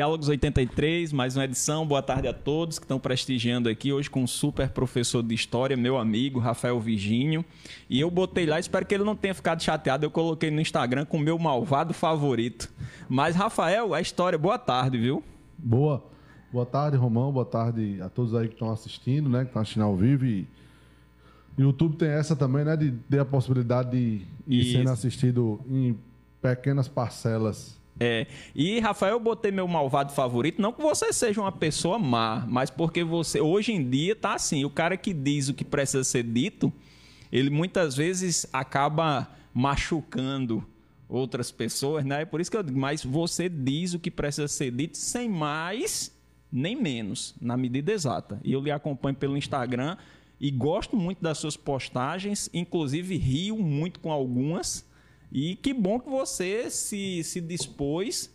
Diálogos 83, mais uma edição. Boa tarde a todos que estão prestigiando aqui hoje com um super professor de história, meu amigo Rafael Virgínio. E eu botei lá, espero que ele não tenha ficado chateado. Eu coloquei no Instagram com o meu malvado favorito. Mas, Rafael, a história, boa tarde, viu? Boa. Boa tarde, Romão. Boa tarde a todos aí que estão assistindo, né? Que estão assistindo ao vivo. E YouTube tem essa também, né? De ter a possibilidade de ir sendo assistido em pequenas parcelas é. E, Rafael, eu botei meu malvado favorito, não que você seja uma pessoa má, mas porque você, hoje em dia, tá assim, o cara que diz o que precisa ser dito, ele muitas vezes acaba machucando outras pessoas, né? É por isso que eu digo, mas você diz o que precisa ser dito sem mais nem menos, na medida exata. E eu lhe acompanho pelo Instagram e gosto muito das suas postagens, inclusive rio muito com algumas e que bom que você se, se dispôs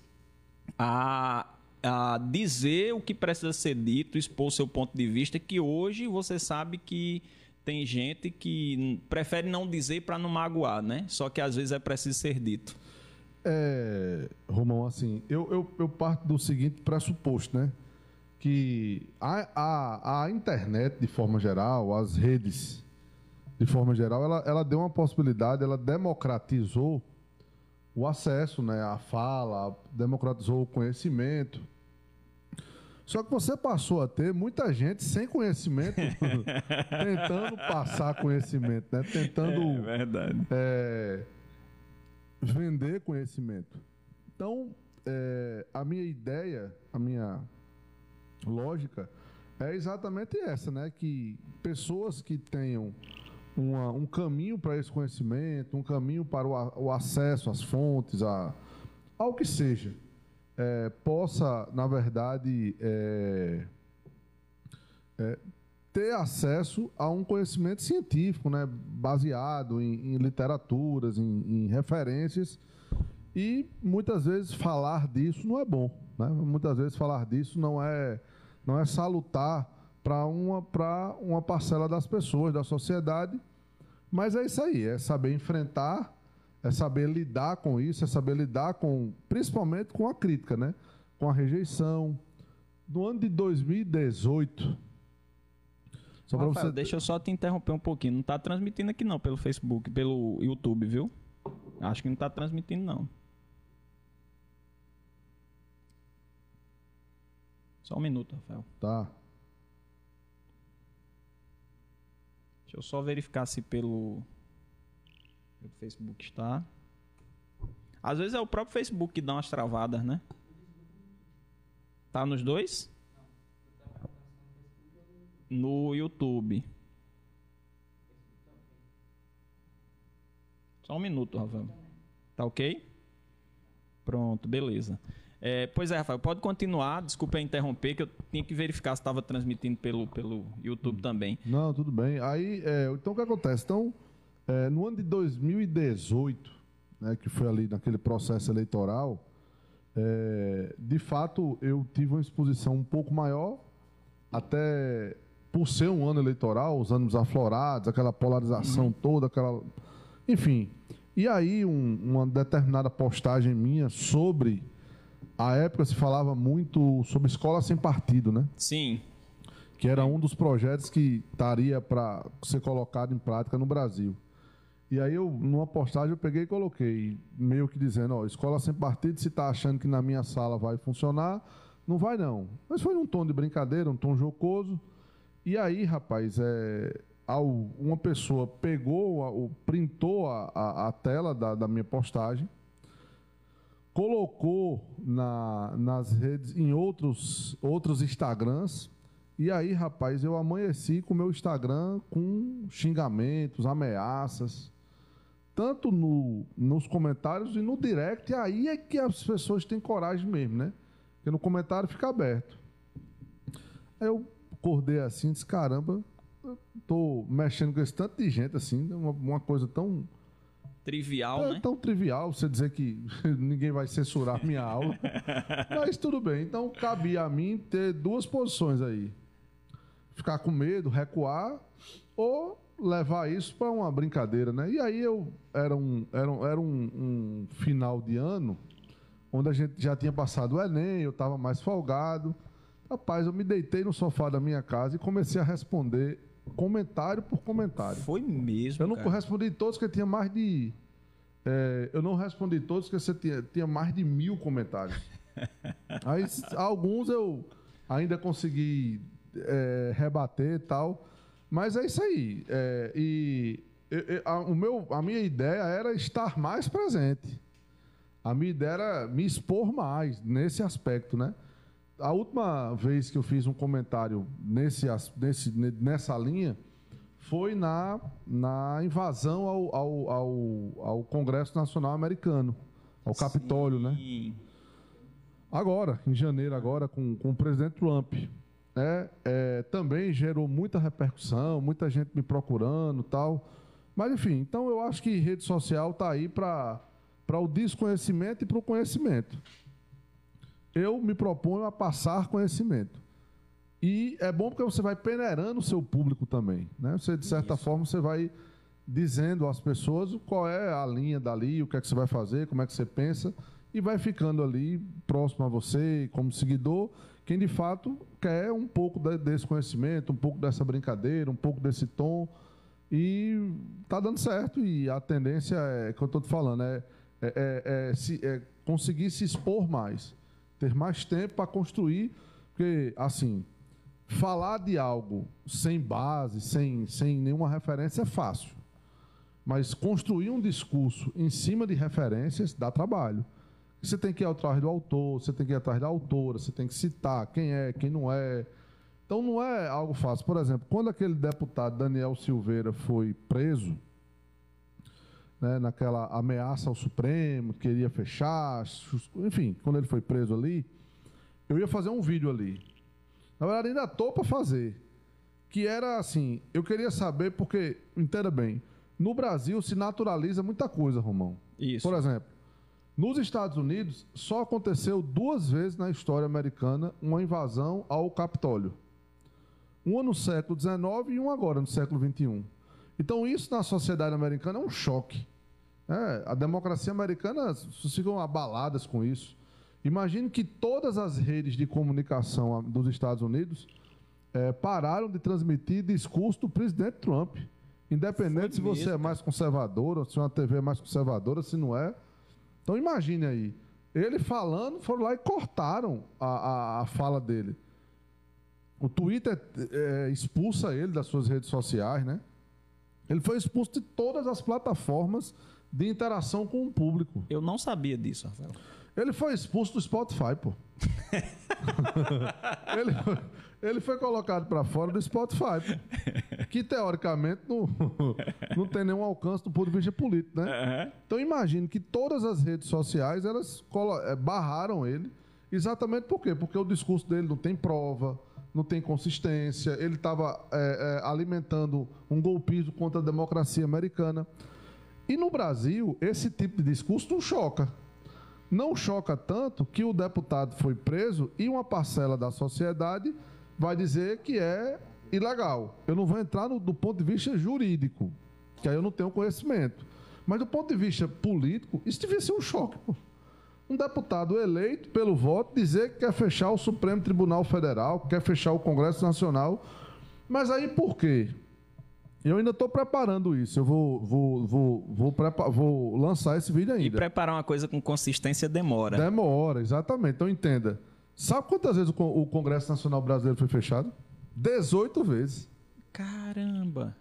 a, a dizer o que precisa ser dito, expor seu ponto de vista, que hoje você sabe que tem gente que prefere não dizer para não magoar, né? Só que às vezes é preciso ser dito. É, Romão, assim, eu, eu, eu parto do seguinte pressuposto, né? Que a, a, a internet, de forma geral, as redes de forma geral, ela, ela deu uma possibilidade, ela democratizou o acesso né, à fala, democratizou o conhecimento. Só que você passou a ter muita gente sem conhecimento tentando passar conhecimento, né? tentando é, é, vender conhecimento. Então, é, a minha ideia, a minha lógica é exatamente essa, né? Que pessoas que tenham uma, um caminho para esse conhecimento, um caminho para o, o acesso às fontes, a, ao que seja, é, possa, na verdade, é, é, ter acesso a um conhecimento científico, né, baseado em, em literaturas, em, em, referências, e muitas vezes falar disso não é bom. Né? Muitas vezes falar disso não é, não é salutar para uma, uma parcela das pessoas, da sociedade. Mas é isso aí, é saber enfrentar, é saber lidar com isso, é saber lidar com, principalmente com a crítica, né? Com a rejeição. No ano de 2018. Só Rafael, você... deixa eu só te interromper um pouquinho. Não está transmitindo aqui não, pelo Facebook, pelo YouTube, viu? Acho que não está transmitindo não. Só um minuto, Rafael. Tá. Deixa eu só verificar se pelo, pelo Facebook está. Às vezes é o próprio Facebook que dá umas travadas, né? Tá nos dois? No YouTube. Só um minuto, Rafael. Tá ok? Pronto, beleza. É, pois é, Rafael, pode continuar. Desculpa interromper, que eu tinha que verificar se estava transmitindo pelo, pelo YouTube também. Não, tudo bem. Aí, é, então o que acontece? Então, é, no ano de 2018, né, que foi ali naquele processo eleitoral, é, de fato eu tive uma exposição um pouco maior, até por ser um ano eleitoral, os anos aflorados, aquela polarização uhum. toda, aquela. Enfim. E aí, um, uma determinada postagem minha sobre a época se falava muito sobre escola sem partido, né? Sim. Que era um dos projetos que estaria para ser colocado em prática no Brasil. E aí eu, numa postagem, eu peguei e coloquei, meio que dizendo, ó, escola sem partido, se está achando que na minha sala vai funcionar, não vai não. Mas foi num tom de brincadeira, um tom jocoso. E aí, rapaz, é, ao, uma pessoa pegou, printou a, a, a tela da, da minha postagem, colocou na, nas redes, em outros, outros Instagrams. E aí, rapaz, eu amanheci com o meu Instagram com xingamentos, ameaças, tanto no, nos comentários e no direct. E aí é que as pessoas têm coragem mesmo, né? Porque no comentário fica aberto. Aí eu acordei assim, disse: caramba, tô mexendo com esse tanto de gente assim, uma, uma coisa tão trivial, é né? tão trivial você dizer que ninguém vai censurar minha aula. Mas tudo bem. Então cabia a mim ter duas posições aí. Ficar com medo, recuar ou levar isso para uma brincadeira, né? E aí eu era um era, um, era um, um final de ano onde a gente já tinha passado o Enem, eu estava mais folgado. Rapaz, eu me deitei no sofá da minha casa e comecei a responder comentário por comentário. Foi mesmo. Eu não cara. respondi todos, porque tinha mais de. é, eu não respondi todos, porque você tinha, tinha mais de mil comentários. Aí alguns eu ainda consegui é, rebater e tal. Mas é isso aí. É, e eu- eu- a, o meu, a minha ideia era estar mais presente. A minha ideia era me expor mais nesse aspecto, né? A última vez que eu fiz um comentário nesse, nesse, ne- nessa linha foi na, na invasão ao, ao, ao, ao Congresso Nacional Americano, ao Capitólio, né? Sim. Agora, em janeiro, agora, com, com o presidente Trump. né? É, também gerou muita repercussão, muita gente me procurando tal. Mas, enfim, então eu acho que rede social está aí para o desconhecimento e para o conhecimento. Eu me proponho a passar conhecimento. E é bom porque você vai peneirando o seu público também. Né? Você, de certa forma, você vai dizendo às pessoas qual é a linha dali, o que é que você vai fazer, como é que você pensa, e vai ficando ali próximo a você, como seguidor, quem de fato quer um pouco de- desse conhecimento, um pouco dessa brincadeira, um pouco desse tom. E tá dando certo. E a tendência é, que eu estou te falando, é, é, é- é se- é conseguir se expor mais, ter mais tempo para construir, porque, assim, falar de algo sem base, sem, sem nenhuma referência é fácil. Mas construir um discurso em cima de referências dá trabalho. Você tem que ir atrás do autor, você tem que ir atrás da autora, você tem que citar quem é, quem não é. Então não é algo fácil. Por exemplo, quando aquele deputado Daniel Silveira foi preso, né, naquela ameaça ao Supremo, queria fechar, enfim, quando ele foi preso ali, eu ia fazer um vídeo ali. Na verdade, ainda estou para fazer. Que era assim, eu queria saber, porque, entenda bem, no Brasil se naturaliza muita coisa, Romão. Isso. Por exemplo, nos Estados Unidos, só aconteceu duas vezes na história americana uma invasão ao Capitólio. Uma no século XIX e uma agora, no século XXI. Então, isso na sociedade americana é um choque. né? a democracia americana, vocês ficam abaladas com isso. Imagine que todas as redes de comunicação dos Estados Unidos eh, pararam de transmitir discurso do presidente Trump. Independente se Foi você é mesmo, mais conservador, ou se uma TV é mais conservadora, se não é. Então imagine aí. Ele falando, foram lá e cortaram a, a, a fala dele. O Twitter eh, expulsa ele das suas redes sociais, né? Ele foi expulso de todas as plataformas de interação com o público. Eu não sabia disso, Rafael. Ele foi expulso do Spotify, pô. ele, foi- ele foi colocado para fora do Spotify, pô. que teoricamente não, não tem nenhum alcance do ponto de vista político, né? Então imagine que todas as redes sociais elas eh, barraram ele, exatamente por quê? Porque o discurso dele não tem prova, não tem consistência, ele estava alimentando um golpismo contra a democracia americana. E no Brasil, esse tipo de discurso não choca. Não choca tanto que o deputado foi preso e uma parcela da sociedade vai dizer que é ilegal. Eu não vou entrar no, do ponto de vista jurídico, que aí eu não tenho conhecimento. Mas do ponto de vista político, isso devia ser um choque. Pô. Um deputado eleito pelo voto dizer que quer fechar o Supremo Tribunal Federal, que quer fechar o Congresso Nacional. Mas aí por quê? Eu ainda estou preparando isso. Eu vou, vou, vou, vou, prepa- vou lançar esse vídeo E ainda. preparar uma coisa com consistência demora. Demora, exatamente. Então entenda. Sabe quantas vezes o Congresso Nacional Brasileiro foi fechado? 18 vezes. Caramba.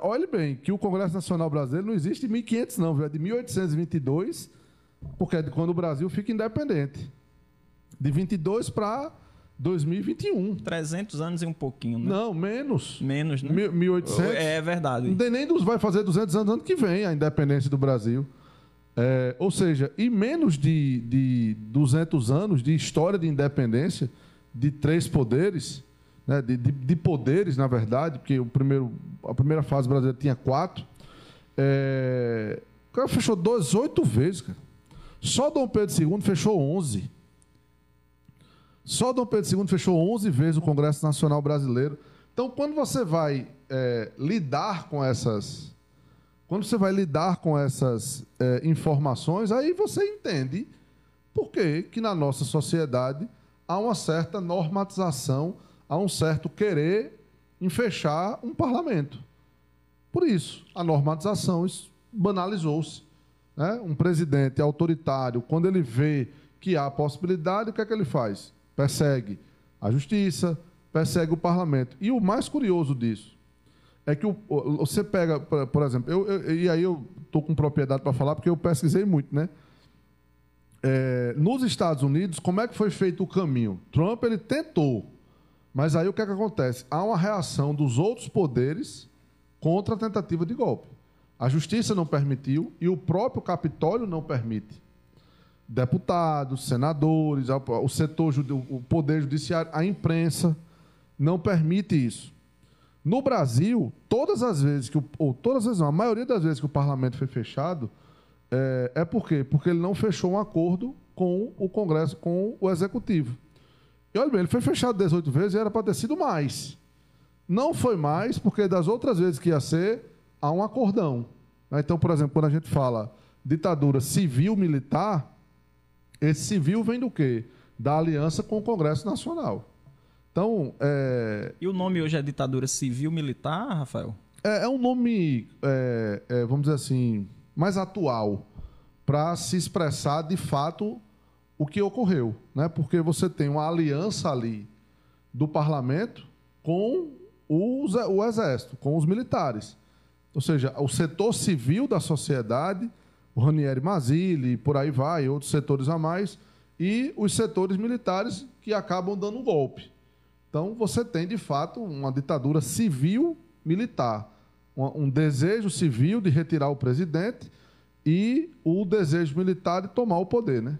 Olhe bem, que o Congresso Nacional Brasileiro não existe em 1500 não, viu? é de 1822, porque é de quando o Brasil fica independente. De 22 para 2021. 300 anos e um pouquinho, né? Não, menos. Menos, né? Mil- 1800. É verdade. Não tem nem dos, vai fazer 200 anos ano que vem a independência do Brasil. É, ou seja, em menos de, de 200 anos de história de independência de três poderes, né, de, de- de poderes, na verdade, porque o primeiro, a primeira fase brasileira tinha quatro, é, o cara fechou 18 vezes, cara. Só Dom Pedro II fechou 11. Só Dom Pedro II fechou 11 vezes o Congresso Nacional Brasileiro. Então, quando você vai é, lidar com essas, quando você vai lidar com essas é, informações, aí você entende por que que na nossa sociedade há uma certa normatização, há um certo querer em fechar um parlamento. Por isso, a normatização banalizou-se. Né? Um presidente autoritário, quando ele vê que há possibilidade, o que é que ele faz? Persegue a justiça, persegue o parlamento. E o mais curioso disso é que o, você pega, por exemplo, eu, eu, e aí eu estou com propriedade para falar porque eu pesquisei muito, né? É, nos Estados Unidos, como é que foi feito o caminho? Trump ele tentou, mas aí o que é que acontece? Há uma reação dos outros poderes contra a tentativa de golpe. A justiça não permitiu e o próprio Capitólio não permite. Deputados, senadores, o setor, o poder judiciário, a imprensa não permite isso. No Brasil, todas as vezes que o, ou todas as vezes, não, a maioria das vezes que o parlamento foi fechado, é, é por quê? Porque ele não fechou um acordo com o Congresso, com o Executivo. E olha bem, ele foi fechado 18 vezes e era para ter sido mais. Não foi mais, porque das outras vezes que ia ser, há um acordão. Né? Então, por exemplo, quando a gente fala ditadura civil-militar, esse civil vem do quê? Da aliança com o Congresso Nacional. Então, é... E o nome hoje é ditadura civil-militar, Rafael? É, é um nome, é, é, vamos dizer assim, mais atual para se expressar de fato o que ocorreu, né? Porque você tem uma aliança ali do parlamento com os, o exército, com os militares. Ou seja, o setor civil da sociedade, o Ranieri Mazzilli, por aí vai, outros setores a mais, e os setores militares que acabam dando um golpe. Então, você tem, de fato, uma ditadura civil-militar. Um, desejo civil de retirar o presidente e o desejo militar de tomar o poder, né?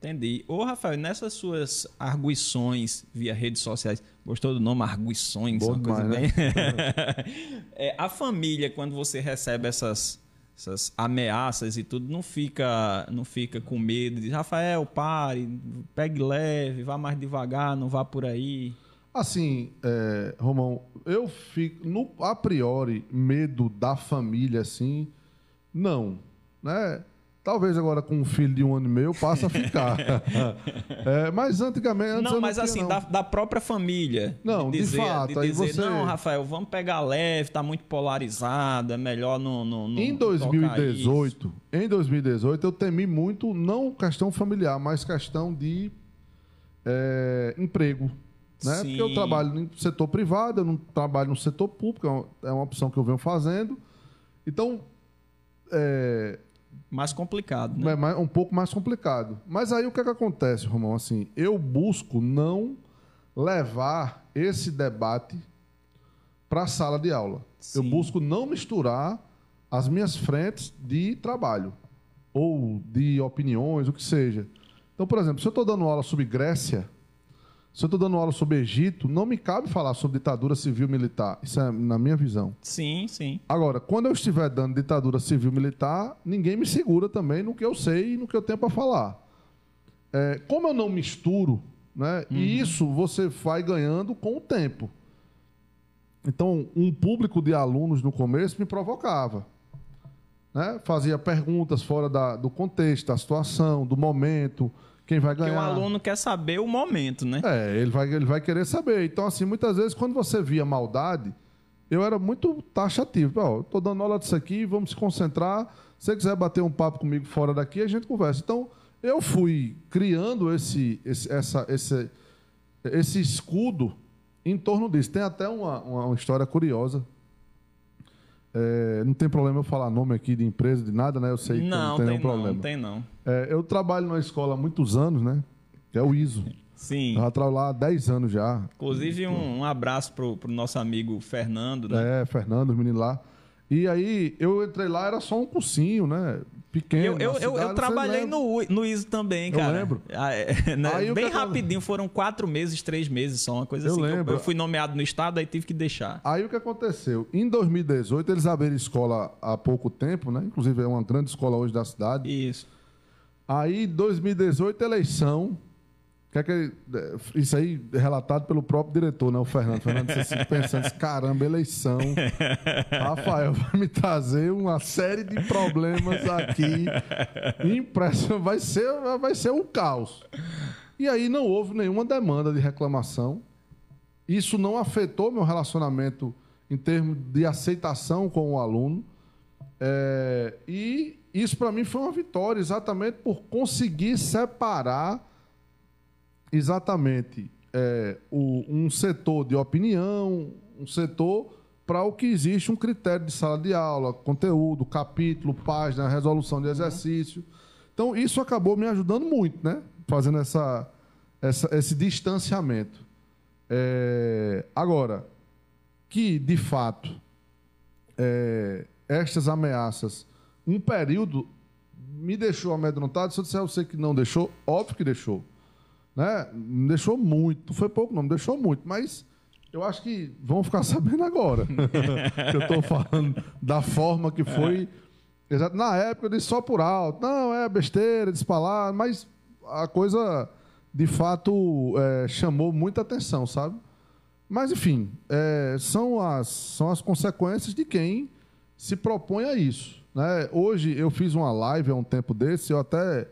Entendi. Ô, Rafael, nessas suas arguições via redes sociais, gostou do nome arguições? Bom uma coisa bem... né? é, a família, quando você recebe essas, essas ameaças e tudo, não fica, não fica com medo de Rafael, pare, pegue leve, vá mais devagar, não vá por aí. Assim, é, Romão, eu fico, no, a priori, medo da família, assim, não né? Talvez agora com um filho de um ano e meio passe a ficar. é, mas antigamente. Antes não, mas assim, não. Da, da, própria família. Não, de, dizer, de fato. De dizer, você... Não, Rafael, vamos pegar leve, está muito polarizado, é melhor não. não, não em 2018, em 2018, eu temi muito, não questão familiar, mas questão de é, emprego. Né? Porque eu trabalho no setor privado, eu não trabalho no setor público, é uma, é uma opção que eu venho fazendo. Então, é, mais complicado, né? É um pouco mais complicado. Mas aí o que, é que acontece, Romão? Assim, eu busco não levar esse debate para a sala de aula. Sim. Eu busco não misturar as minhas frentes de trabalho ou de opiniões, o que seja. Então, por exemplo, se eu estou dando aula sobre Grécia, se eu estou dando aula sobre Egito, não me cabe falar sobre ditadura civil-militar. Isso é na minha visão. Sim, sim. Agora, quando eu estiver dando ditadura civil-militar, ninguém me segura também no que eu sei e no que eu tenho para falar. É, como eu não misturo, né, uhum. e isso você vai ganhando com o tempo. Então, um público de alunos no começo me provocava. Né? Fazia perguntas fora da, do contexto, da situação, do momento quem vai ganhar. Porque o aluno quer saber o momento, né? É, ele vai, ele vai querer saber. Então, assim, muitas vezes, quando você via maldade, eu era muito taxativo. Ó, tô dando aula disso aqui, vamos se concentrar. Se você quiser bater um papo comigo fora daqui, a gente conversa. Então, eu fui criando esse, esse, essa, esse, esse escudo em torno disso. Tem até uma, uma, uma história curiosa é, não tem problema eu falar nome aqui de empresa, de nada, né? Eu sei que não, não tem, tem nenhum problema. Não tem não. É, eu trabalho numa escola há muitos anos, né? Que é o ISO. Sim. Eu já trabalho lá há 10 anos já. Inclusive, um, um abraço pro, pro nosso amigo Fernando, né? É, Fernando, os meninos lá. E aí, eu entrei lá, era só um cursinho, né? pequeno. Eu, eu, cidade, eu trabalhei no, no ISO também, cara. Eu lembro. Ah, é, né? Bem rapidinho, foram quatro meses, três meses só, uma coisa eu assim. Lembro. Eu, eu, fui nomeado no estado, aí tive que deixar. Aí o que aconteceu? Em 2018, eles abriram escola há pouco tempo, né? Inclusive é uma grande escola hoje da cidade. Isso. Aí, 2018, eleição. Que é que, isso aí é relatado pelo próprio diretor, né? O Fernando. O Fernando disse assim, pensando, assim, caramba, eleição. Rafael vai me trazer uma série de problemas aqui. Impressionante. Vai ser, vai ser um caos. E aí não houve nenhuma demanda de reclamação. Isso não afetou meu relacionamento em termos de aceitação com o aluno. É, e isso para mim foi uma vitória, exatamente por conseguir separar exatamente é, o, um setor de opinião, um setor para o que existe um critério de sala de aula, conteúdo, capítulo, página, resolução de uhum. exercício. Então, isso acabou me ajudando muito, né? Fazendo essa, essa esse distanciamento. É, agora, que, de fato, é, estas ameaças, um período me deixou amedrontado. Se eu disser eu sei que não deixou, óbvio que deixou. Né? Me deixou muito. Foi pouco, não, me deixou muito. Mas eu acho que vão ficar sabendo agora. eu estou falando da forma que foi. Exato. Na época eu disse só por alto. Não, é besteira, despalar, mas a coisa de fato é, chamou muita atenção, sabe? Mas, enfim, é, são, as, são as consequências de quem se propõe a isso. Né? Hoje eu fiz uma live há um tempo desse, eu até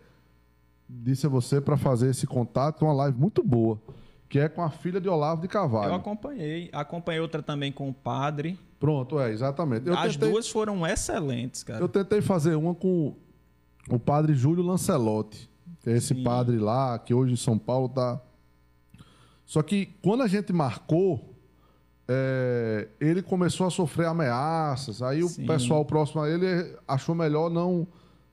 disse a você para fazer esse contato, uma live muito boa, que é com a filha de Olavo de Carvalho. Eu acompanhei. Acompanhei outra também com o padre. Pronto, é, exatamente. Eu As tentei, duas foram excelentes, cara. Eu tentei fazer uma com o padre Júlio Lancelotti, que é esse Sim. padre lá, que hoje em São Paulo está. Só que quando a gente marcou, é, ele começou a sofrer ameaças. Aí Sim. o pessoal próximo a ele achou melhor não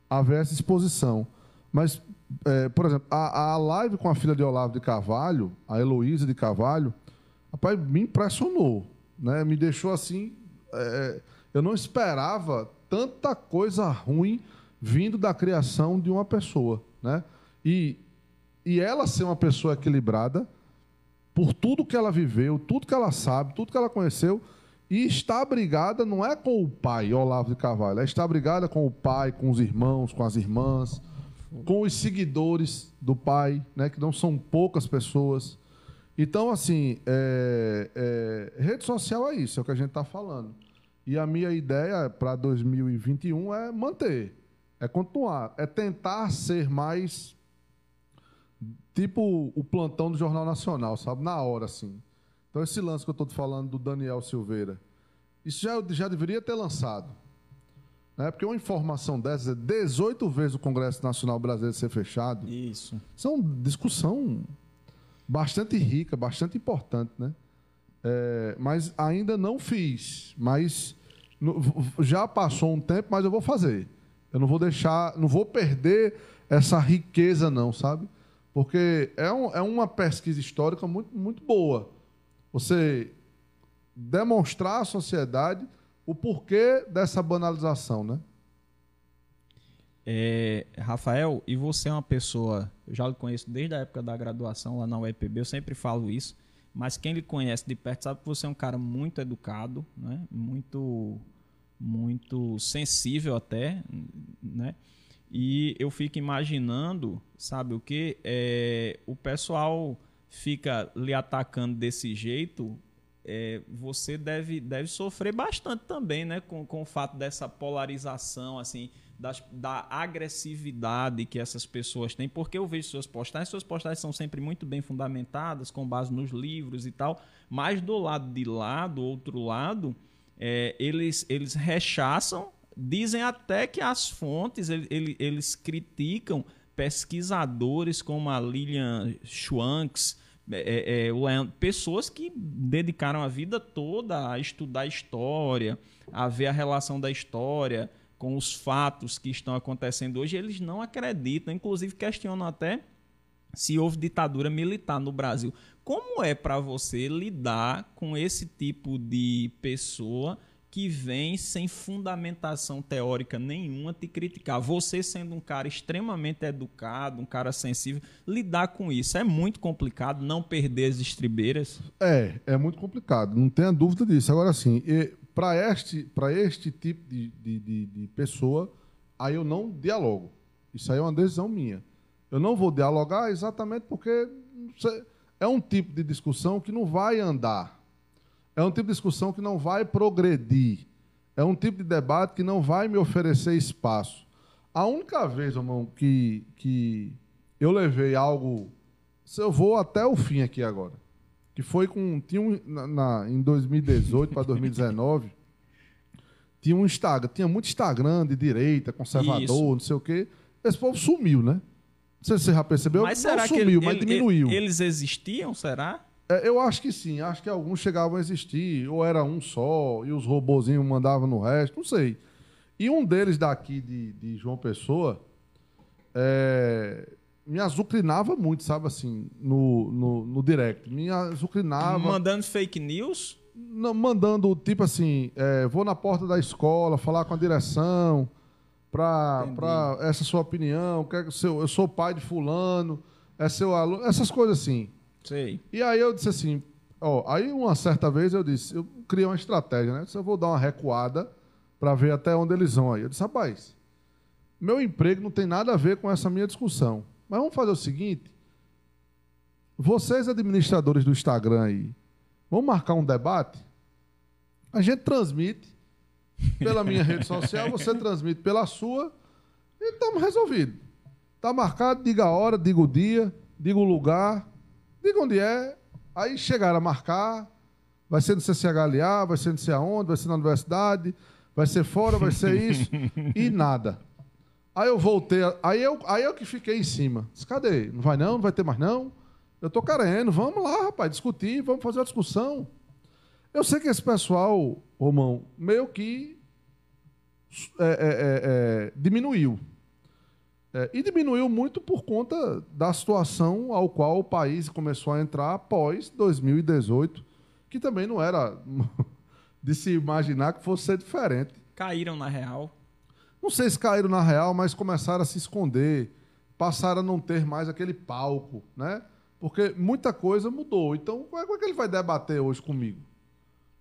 haver essa exposição. Mas é, por exemplo, a, a live com a filha de Olavo de Carvalho, a Heloísa de Carvalho, rapaz, me impressionou. Né? Me deixou assim. É, eu não esperava tanta coisa ruim vindo da criação de uma pessoa. Né? E, e ela ser uma pessoa equilibrada, por tudo que ela viveu, tudo que ela sabe, tudo que ela conheceu, e está brigada não é com o pai, Olavo de Carvalho, ela está brigada com o pai, com os irmãos, com as irmãs com os seguidores do pai, né, que não são poucas pessoas. Então, assim, é, é, rede social é isso, é o que a gente está falando. E a minha ideia para 2021 é manter, é continuar, é tentar ser mais tipo o plantão do Jornal Nacional, sabe? Na hora, assim. Então, esse lance que eu estou falando do Daniel Silveira, isso já, já deveria ter lançado. Né? Porque uma informação dessa, 18 vezes o Congresso Nacional Brasileiro ser fechado. Isso. Isso é uma discussão bastante rica, bastante importante, né? É, mas ainda não fiz. Mas já passou um tempo, mas eu vou fazer. Eu não vou deixar, não vou perder essa riqueza, não, sabe? Porque é, um, é uma pesquisa histórica muito, muito boa. Você demonstrar à sociedade o porquê dessa banalização, né? É, Rafael, e você é uma pessoa, eu já lhe conheço desde a época da graduação lá na UEPB, eu sempre falo isso, mas quem lhe conhece de perto sabe que você é um cara muito educado, né? muito, muito sensível até, né? E eu fico imaginando, sabe o que? É, o pessoal fica lhe atacando desse jeito é, você deve, deve sofrer bastante também, né? Com, com o fato dessa polarização, assim, das, da agressividade que essas pessoas têm, porque eu vejo suas postagens, suas postagens são sempre muito bem fundamentadas, com base nos livros e tal, mas do lado de lá, do outro lado, é, eles, eles rechaçam, dizem até que as fontes, eles, eles criticam pesquisadores como a Lilian Schwanks, é, é, é, o Leandro, pessoas que dedicaram a vida toda a estudar história, a ver a relação da história com os fatos que estão acontecendo hoje, eles não acreditam, inclusive questionam até se houve ditadura militar no Brasil. Como é para você lidar com esse tipo de pessoa que vem sem fundamentação teórica nenhuma te criticar. Você sendo um cara extremamente educado, um cara sensível, lidar com isso é muito complicado, não perder as estribeiras? É, é muito complicado, não tenha dúvida disso. Agora, sim, para este, este tipo de, de, de, de pessoa, aí eu não dialogo. Isso aí é uma decisão minha. Eu não vou dialogar exatamente porque é um tipo de discussão que não vai andar. É um tipo de discussão que não vai progredir. É um tipo de debate que não vai me oferecer espaço. A única vez, irmão, que, que eu levei algo. Eu vou até o fim aqui agora. Que foi com. Tinha um, na, na em 2018 para 2019. tinha um Instagram. Tinha muito Instagram de direita, conservador, Isso. não sei o quê. Esse povo sumiu, né? Não sei se você já percebeu. Mas será sumiu, que ele, mas diminuiu. Eles existiam, será? É, eu acho que sim. Acho que alguns chegavam a existir. Ou era um só, e os robozinhos mandavam no resto. Não sei. E um deles daqui de, de João Pessoa é, me azucrinava muito, sabe assim, no, no, no direct. Me azucrinava. Mandando fake news? Não, mandando, tipo assim, é, vou na porta da escola falar com a direção para essa sua opinião, quer, seu, eu sou pai de fulano, é seu aluno, essas coisas assim. Sei. E aí eu disse assim, ó, aí uma certa vez eu disse, eu criei uma estratégia, né? Eu vou dar uma recuada para ver até onde eles vão aí. Eu disse, rapaz, meu emprego não tem nada a ver com essa minha discussão. Mas vamos fazer o seguinte: vocês, administradores do Instagram aí, vamos marcar um debate? A gente transmite pela minha rede social, você transmite pela sua e estamos resolvidos. Está marcado, diga a hora, diga o dia, diga o lugar, diga onde é. Aí chegaram a marcar, vai ser no CCHLA, vai ser não sei aonde, vai ser na universidade, vai ser fora, vai ser isso, e nada. Aí eu voltei, aí eu, aí eu que fiquei em cima. Disse, cadê? Não vai não? Não vai ter mais não? Eu tô querendo, vamos lá, rapaz, discutir, vamos fazer uma discussão. Eu sei que esse pessoal, Romão, meio que é, é, é, é diminuiu. É, e diminuiu muito por conta da situação ao qual o país começou a entrar após 2018, que também não era de se imaginar que fosse ser diferente. Caíram na real. Não sei se caíram na real, mas começaram a se esconder, passaram a não ter mais aquele palco, né? Porque muita coisa mudou. Então, como é que ele vai debater hoje comigo?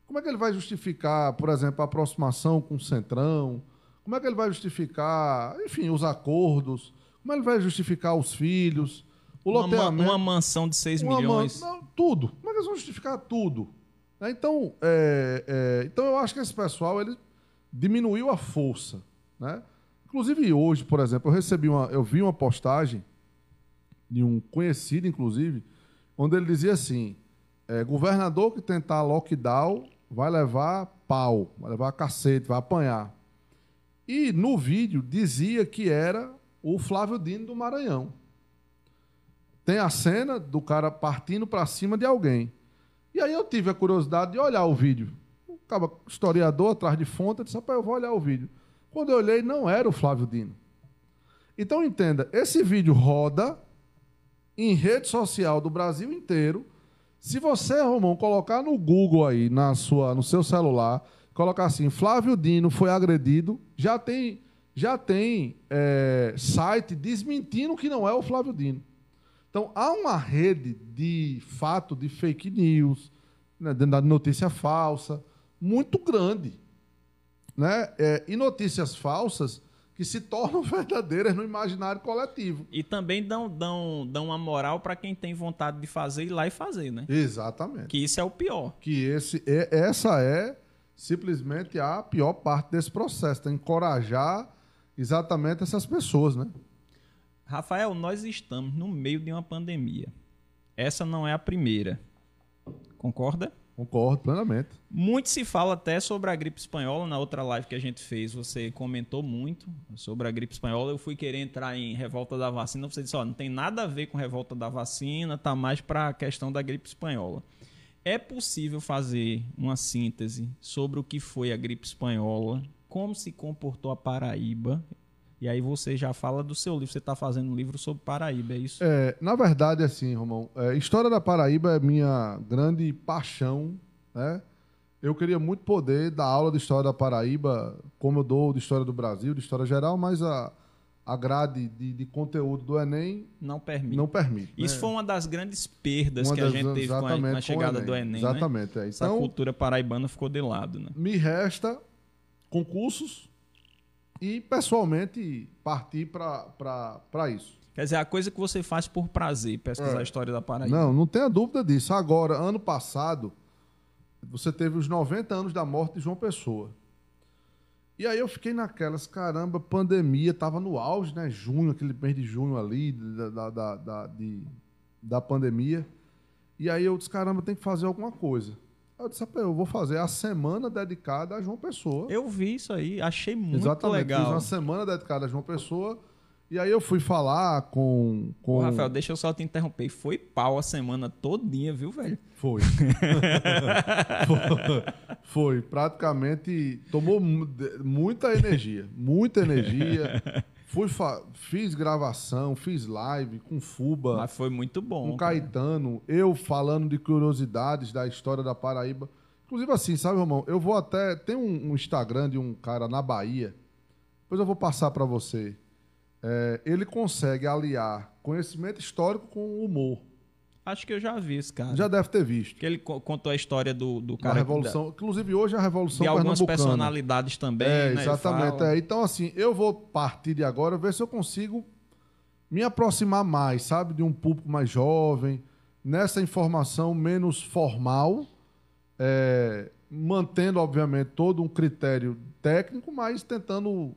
Como é que ele vai justificar, por exemplo, a aproximação com o Centrão? Como é que ele vai justificar, enfim, os acordos? Como é que ele vai justificar os filhos? O uma, loteamento? Uma mansão de 6 milhões. Man... Não, tudo. Como é que eles vão justificar tudo? Então, é, é, então, eu acho que esse pessoal ele diminuiu a força. Né? Inclusive hoje, por exemplo, eu recebi uma, eu vi uma postagem de um conhecido, inclusive, onde ele dizia assim: é, governador que tentar lockdown vai levar pau, vai levar cacete, vai apanhar. E no vídeo dizia que era o Flávio Dino do Maranhão. Tem a cena do cara partindo para cima de alguém. E aí eu tive a curiosidade de olhar o vídeo. O historiador atrás de fonte, eu disse: eu vou olhar o vídeo. Quando eu olhei, não era o Flávio Dino. Então entenda, esse vídeo roda em rede social do Brasil inteiro. Se você, Romão, colocar no Google aí, na sua, no seu celular, colocar assim, Flávio Dino foi agredido, já tem, já tem é, site desmentindo que não é o Flávio Dino. Então há uma rede de fato de fake news, né, de notícia falsa, muito grande né? É, e notícias falsas que se tornam verdadeiras no imaginário coletivo. E também dão, dão, dão uma moral para quem tem vontade de fazer ir lá e fazer, né? Exatamente. Que isso é o pior. Que esse é, essa é simplesmente a pior parte desse processo, encorajar exatamente essas pessoas, né? Rafael, nós estamos no meio de uma pandemia. Essa não é a primeira. Concorda? Concordo plenamente. Muito se fala até sobre a gripe espanhola. Na outra live que a gente fez, você comentou muito sobre a gripe espanhola. Eu fui querer entrar em revolta da vacina. Você disse: ó, não tem nada a ver com revolta da vacina, tá mais para a questão da gripe espanhola. É possível fazer uma síntese sobre o que foi a gripe espanhola, como se comportou a Paraíba e aí você já fala do seu livro, você está fazendo um livro sobre Paraíba, é isso? É, na verdade, assim, Romão, é, História da Paraíba é minha grande paixão, né? Eu queria muito poder dar aula de História da Paraíba, como eu dou de História do Brasil, de História Geral, mas a, a grade de, de conteúdo do Enem não permite. Não permite Isso né? foi uma das grandes perdas uma que a gente teve com a, com a chegada Enem. do Enem. Né? Exatamente. Né? É. Então, Essa cultura paraibana ficou de lado. Né? Me resta concursos e pessoalmente partir para isso. Quer dizer, a coisa que você faz por prazer, pesquisar É. a história da Paraíba. Não, não tenha dúvida disso. Agora, ano passado, você teve os 90 anos da morte de João Pessoa. E aí eu fiquei naquelas, caramba, pandemia, tava no auge, né? Junho, aquele mês de junho ali, da, da, da, da, de- da pandemia. E aí eu disse, caramba, tem que fazer alguma coisa. Eu disse, "Rapaz, eu vou fazer a semana dedicada a João Pessoa. Eu vi isso aí, achei muito Exatamente, fiz legal. uma semana dedicada a João Pessoa. E aí eu fui falar com... com... Ô, Rafael, deixa eu só te interromper. Foi pau a semana todinha, viu, velho? Foi. foi. Foi. Praticamente tomou muita energia. Muita energia. Fui fa- fiz gravação, fiz live com Fuba, Mas foi muito bom. com cara. Caetano, eu falando de curiosidades da história da Paraíba. Inclusive assim, sabe, Romão? Eu vou até. Tem um, um Instagram de um cara na Bahia. Depois eu vou passar para você. É, ele consegue aliar conhecimento histórico com humor. Acho que eu já vi esse cara. Já deve ter visto. Que ele co- contou a história do, do Da cara. revolução. Inclusive hoje é a revolução de algumas personalidades também. É, né? Exatamente. É, então, assim, eu vou partir de agora ver se eu consigo me aproximar mais, sabe, de um público mais jovem, nessa informação menos formal, é, mantendo, obviamente, todo um critério técnico, mas tentando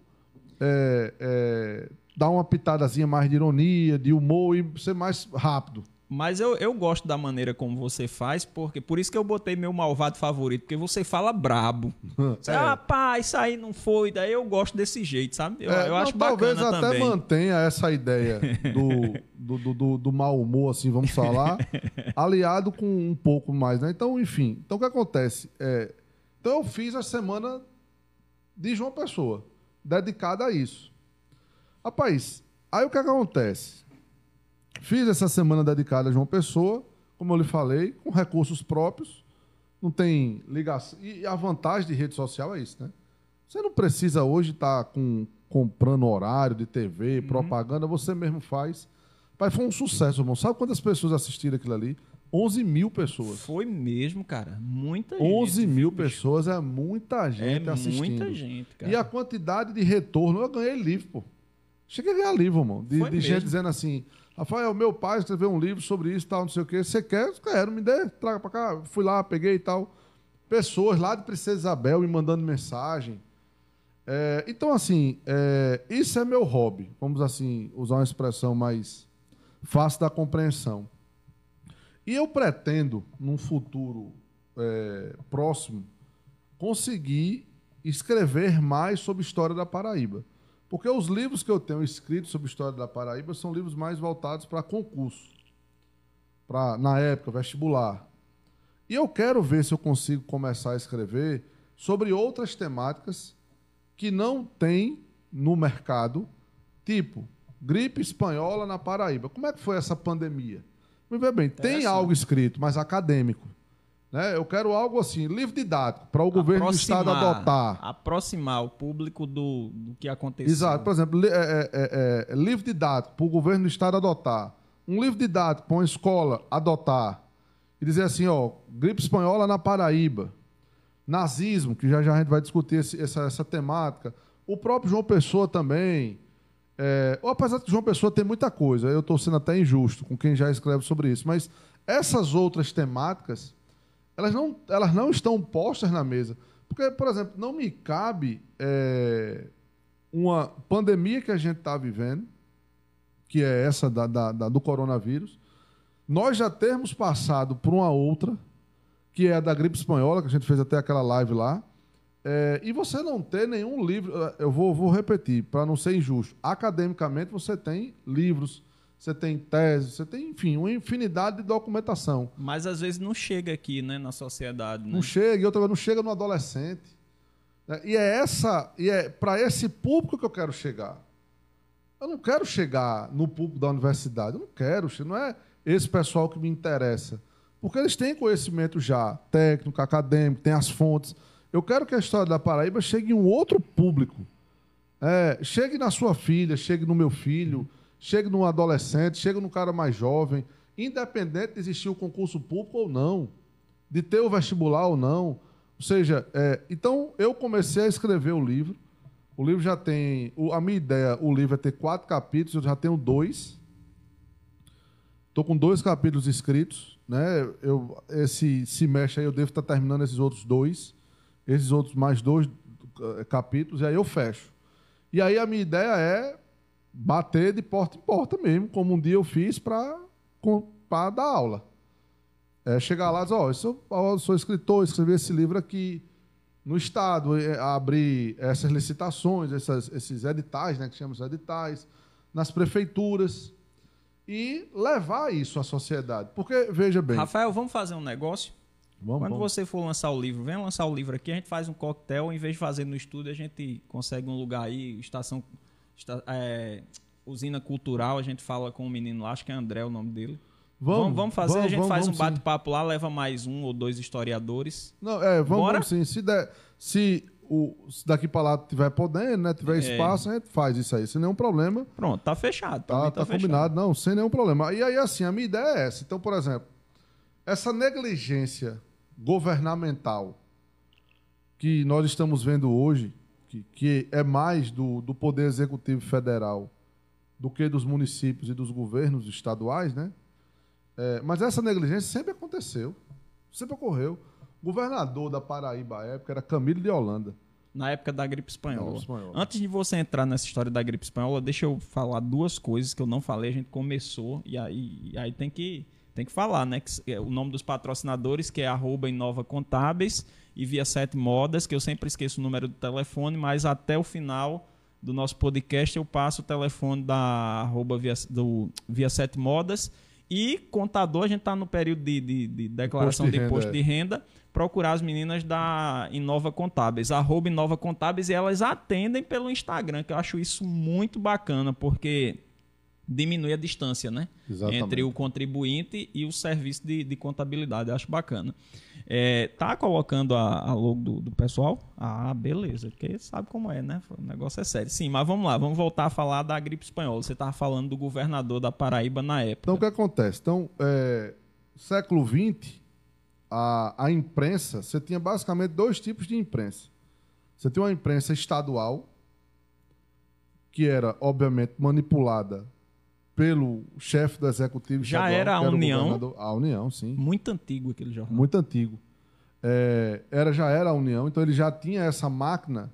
é, é, dar uma pitadazinha mais de ironia, de humor e ser mais rápido. Mas eu, eu gosto da maneira como você faz, porque por isso que eu botei meu malvado favorito, porque você fala brabo. Você, É. Ah, pá, isso aí não foi. Daí eu gosto desse jeito, sabe? Eu, É, eu não, acho talvez bacana até também. mantenha essa ideia do, do, do, do- do mau humor, assim, vamos falar, aliado com um pouco mais, né? Então, enfim. Então, o que acontece? É, então, eu fiz a semana de João Pessoa, dedicada a isso. Rapaz, aí o que acontece? Fiz essa semana dedicada a João Pessoa, como eu lhe falei, com recursos próprios, não tem ligação. E a vantagem de rede social é isso, né? Você não precisa hoje estar com, comprando horário de TV, Uhum. propaganda, você mesmo faz. Pai, foi um sucesso, irmão. Sabe quantas pessoas assistiram aquilo ali? 11 mil pessoas. Foi mesmo, cara. Muita 11 gente. mil pessoas é muita É gente assistindo. muita gente, cara. E a quantidade de retorno, eu ganhei livro, pô. Cheguei a ganhar livro, irmão. De, de gente dizendo assim: Rafael, meu pai escreveu um livro sobre isso, tal, não sei o quê. Você quer? Quero, me dê, traga pra cá. Fui lá, peguei e tal. Pessoas lá de Princesa Isabel me mandando mensagem. É, então, assim, é, isso é meu hobby. Vamos, assim, usar uma expressão mais fácil da compreensão. E eu pretendo, num futuro é, próximo, conseguir escrever mais sobre história da Paraíba. Porque os livros que eu tenho escrito sobre história da Paraíba são livros mais voltados para concurso. Para, na época, vestibular. E eu quero ver se eu consigo começar a escrever sobre outras temáticas que não tem no mercado, tipo gripe espanhola na Paraíba. Como é que foi essa pandemia? Me vê bem, tem algo escrito, mas acadêmico. Né? Eu quero algo assim, livro didático, para o governo do estado adotar. Aproximar o público do, do que aconteceu. Exato. Por exemplo, li- é, é, é, é, livro didático para o governo do estado adotar. Um livro didático para uma escola adotar. E dizer assim, ó, gripe espanhola na Paraíba. Nazismo, que já já a gente vai discutir esse- essa, essa temática. O próprio João Pessoa também. É, apesar de que João Pessoa tem muita coisa, eu estou sendo até injusto com quem já escreve sobre isso, mas essas outras temáticas, elas não, elas não estão postas na mesa. Porque, por exemplo, não me cabe é, uma pandemia que a gente está vivendo, que é essa da, da- da- do coronavírus, nós já termos passado por uma outra, que é a da gripe espanhola, que a gente fez até aquela live lá, é, e você não ter nenhum livro, eu vou, vou repetir, para não ser injusto. Academicamente, você tem livros, você tem teses, você tem, enfim, uma infinidade de documentação. Mas às vezes não chega aqui, né, na sociedade, né? Não chega, e outra coisa, não chega no adolescente. né? E é essa, e é para esse público que eu quero chegar. Eu não quero chegar no público da universidade, eu não quero, não é esse pessoal que me interessa. Porque eles têm conhecimento já, técnico, acadêmico, tem as fontes. Eu quero que a história da Paraíba chegue em um outro público. É, chegue na sua filha, chegue no meu filho, chegue no adolescente, chegue no cara mais jovem, independente de existir o concurso público ou não, de ter o vestibular ou não. Ou seja, é, então eu comecei a escrever o livro. O livro já tem. o- a minha ideia, o livro é ter quatro capítulos, eu já tenho dois. Tô com dois capítulos escritos, né? Eu, esse semestre aí eu devo estar terminando esses outros dois, esses outros mais dois eh, capítulos, e aí eu fecho. E aí a minha ideia é bater de porta em porta mesmo, como um dia eu fiz para dar aula. É chegar lá e dizer, ó, oh, eu sou escritor, escrevi esse livro aqui no Estado, é, abrir essas licitações, essas, esses editais, né, que chamamos editais, nas prefeituras, e levar isso à sociedade. Porque, veja bem... Rafael, vamos fazer um negócio? Vamos, Quando vamos. você for lançar o livro, vem lançar o livro aqui, a gente faz um coquetel, em vez de fazer no estúdio, a gente consegue um lugar aí, estação, esta, é, usina cultural, a gente fala com o um menino lá, acho que é André o nome dele. Vamos, vamos, vamos fazer, vamos, a gente faz um bate-papo lá, leva mais um ou dois historiadores. Não, é, vamos, sim. Se, der, se, o, se daqui para lá tiver podendo, né, tiver é. espaço, a gente faz isso aí, sem nenhum problema. Pronto, tá fechado. Tá, tá, tá fechado. combinado, não, sem nenhum problema. E aí, assim, a minha ideia é essa. Então, por exemplo, essa negligência governamental que nós estamos vendo hoje, que, que é mais do, do Poder Executivo Federal do que dos municípios e dos governos estaduais, né? É, mas essa negligência sempre aconteceu, sempre ocorreu. O governador da Paraíba à época era Camilo de Holanda. Na época da gripe espanhola. gripe espanhola. Antes de você entrar nessa história da gripe espanhola, deixa eu falar duas coisas que eu não falei. A gente começou e aí, e aí tem que tem que falar, né? Que, é o nome dos patrocinadores, que é arroba Inova Contábeis e Via Sete Modas, que eu sempre esqueço o número do telefone, mas até o final do nosso podcast eu passo o telefone da arroba Via, do Via Sete Modas. E contador, a gente está no período de, de, de declaração de, de imposto de renda. É. Procurar as meninas da Inova Contábeis, arroba Inova Contábeis, e elas atendem pelo Instagram, que eu acho isso muito bacana, porque diminui a distância, né? Exatamente. Entre o contribuinte e o serviço de, de contabilidade. Eu acho bacana. É, tá colocando a, a logo do, do, pessoal? Ah, beleza. Porque sabe como é, né? O negócio é sério. Sim, mas vamos lá. Vamos voltar a falar da gripe espanhola. Você estava falando do governador da Paraíba na época. Então, o que acontece? Então, é, século XX, a, a imprensa, você tinha basicamente dois tipos de imprensa. Você tinha uma imprensa estadual, que era, obviamente, manipulada pelo chefe do executivo já estadual, era a União. a União sim. Muito antigo aquele jornal. Muito antigo. É, era já era a União então ele já tinha essa máquina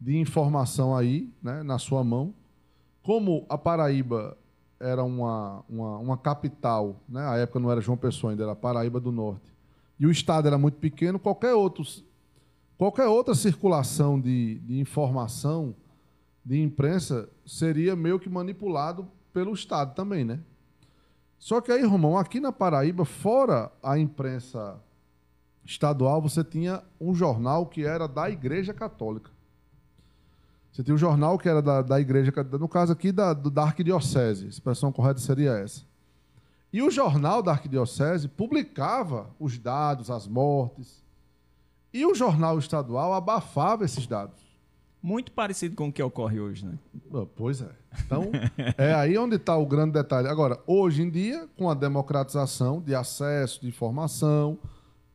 de informação aí né, na sua mão. Como a Paraíba era uma, uma, uma capital né, a época não era João Pessoa ainda era Paraíba do Norte e o estado era muito pequeno qualquer outro qualquer outra circulação de, de informação de imprensa seria meio que manipulado pelo Estado também, né? Só que aí, Romão, aqui na Paraíba, fora a imprensa estadual, você tinha um jornal que era da Igreja Católica. Você tinha um jornal que era da, da Igreja, no caso aqui da, da Arquidiocese, a expressão correta seria essa. E o jornal da Arquidiocese publicava os dados, as mortes. E o jornal estadual abafava esses dados. Muito parecido com o que ocorre hoje, né? Ah, pois é. Então, é aí onde está o grande detalhe. Agora, hoje em dia, com a democratização de acesso, de informação,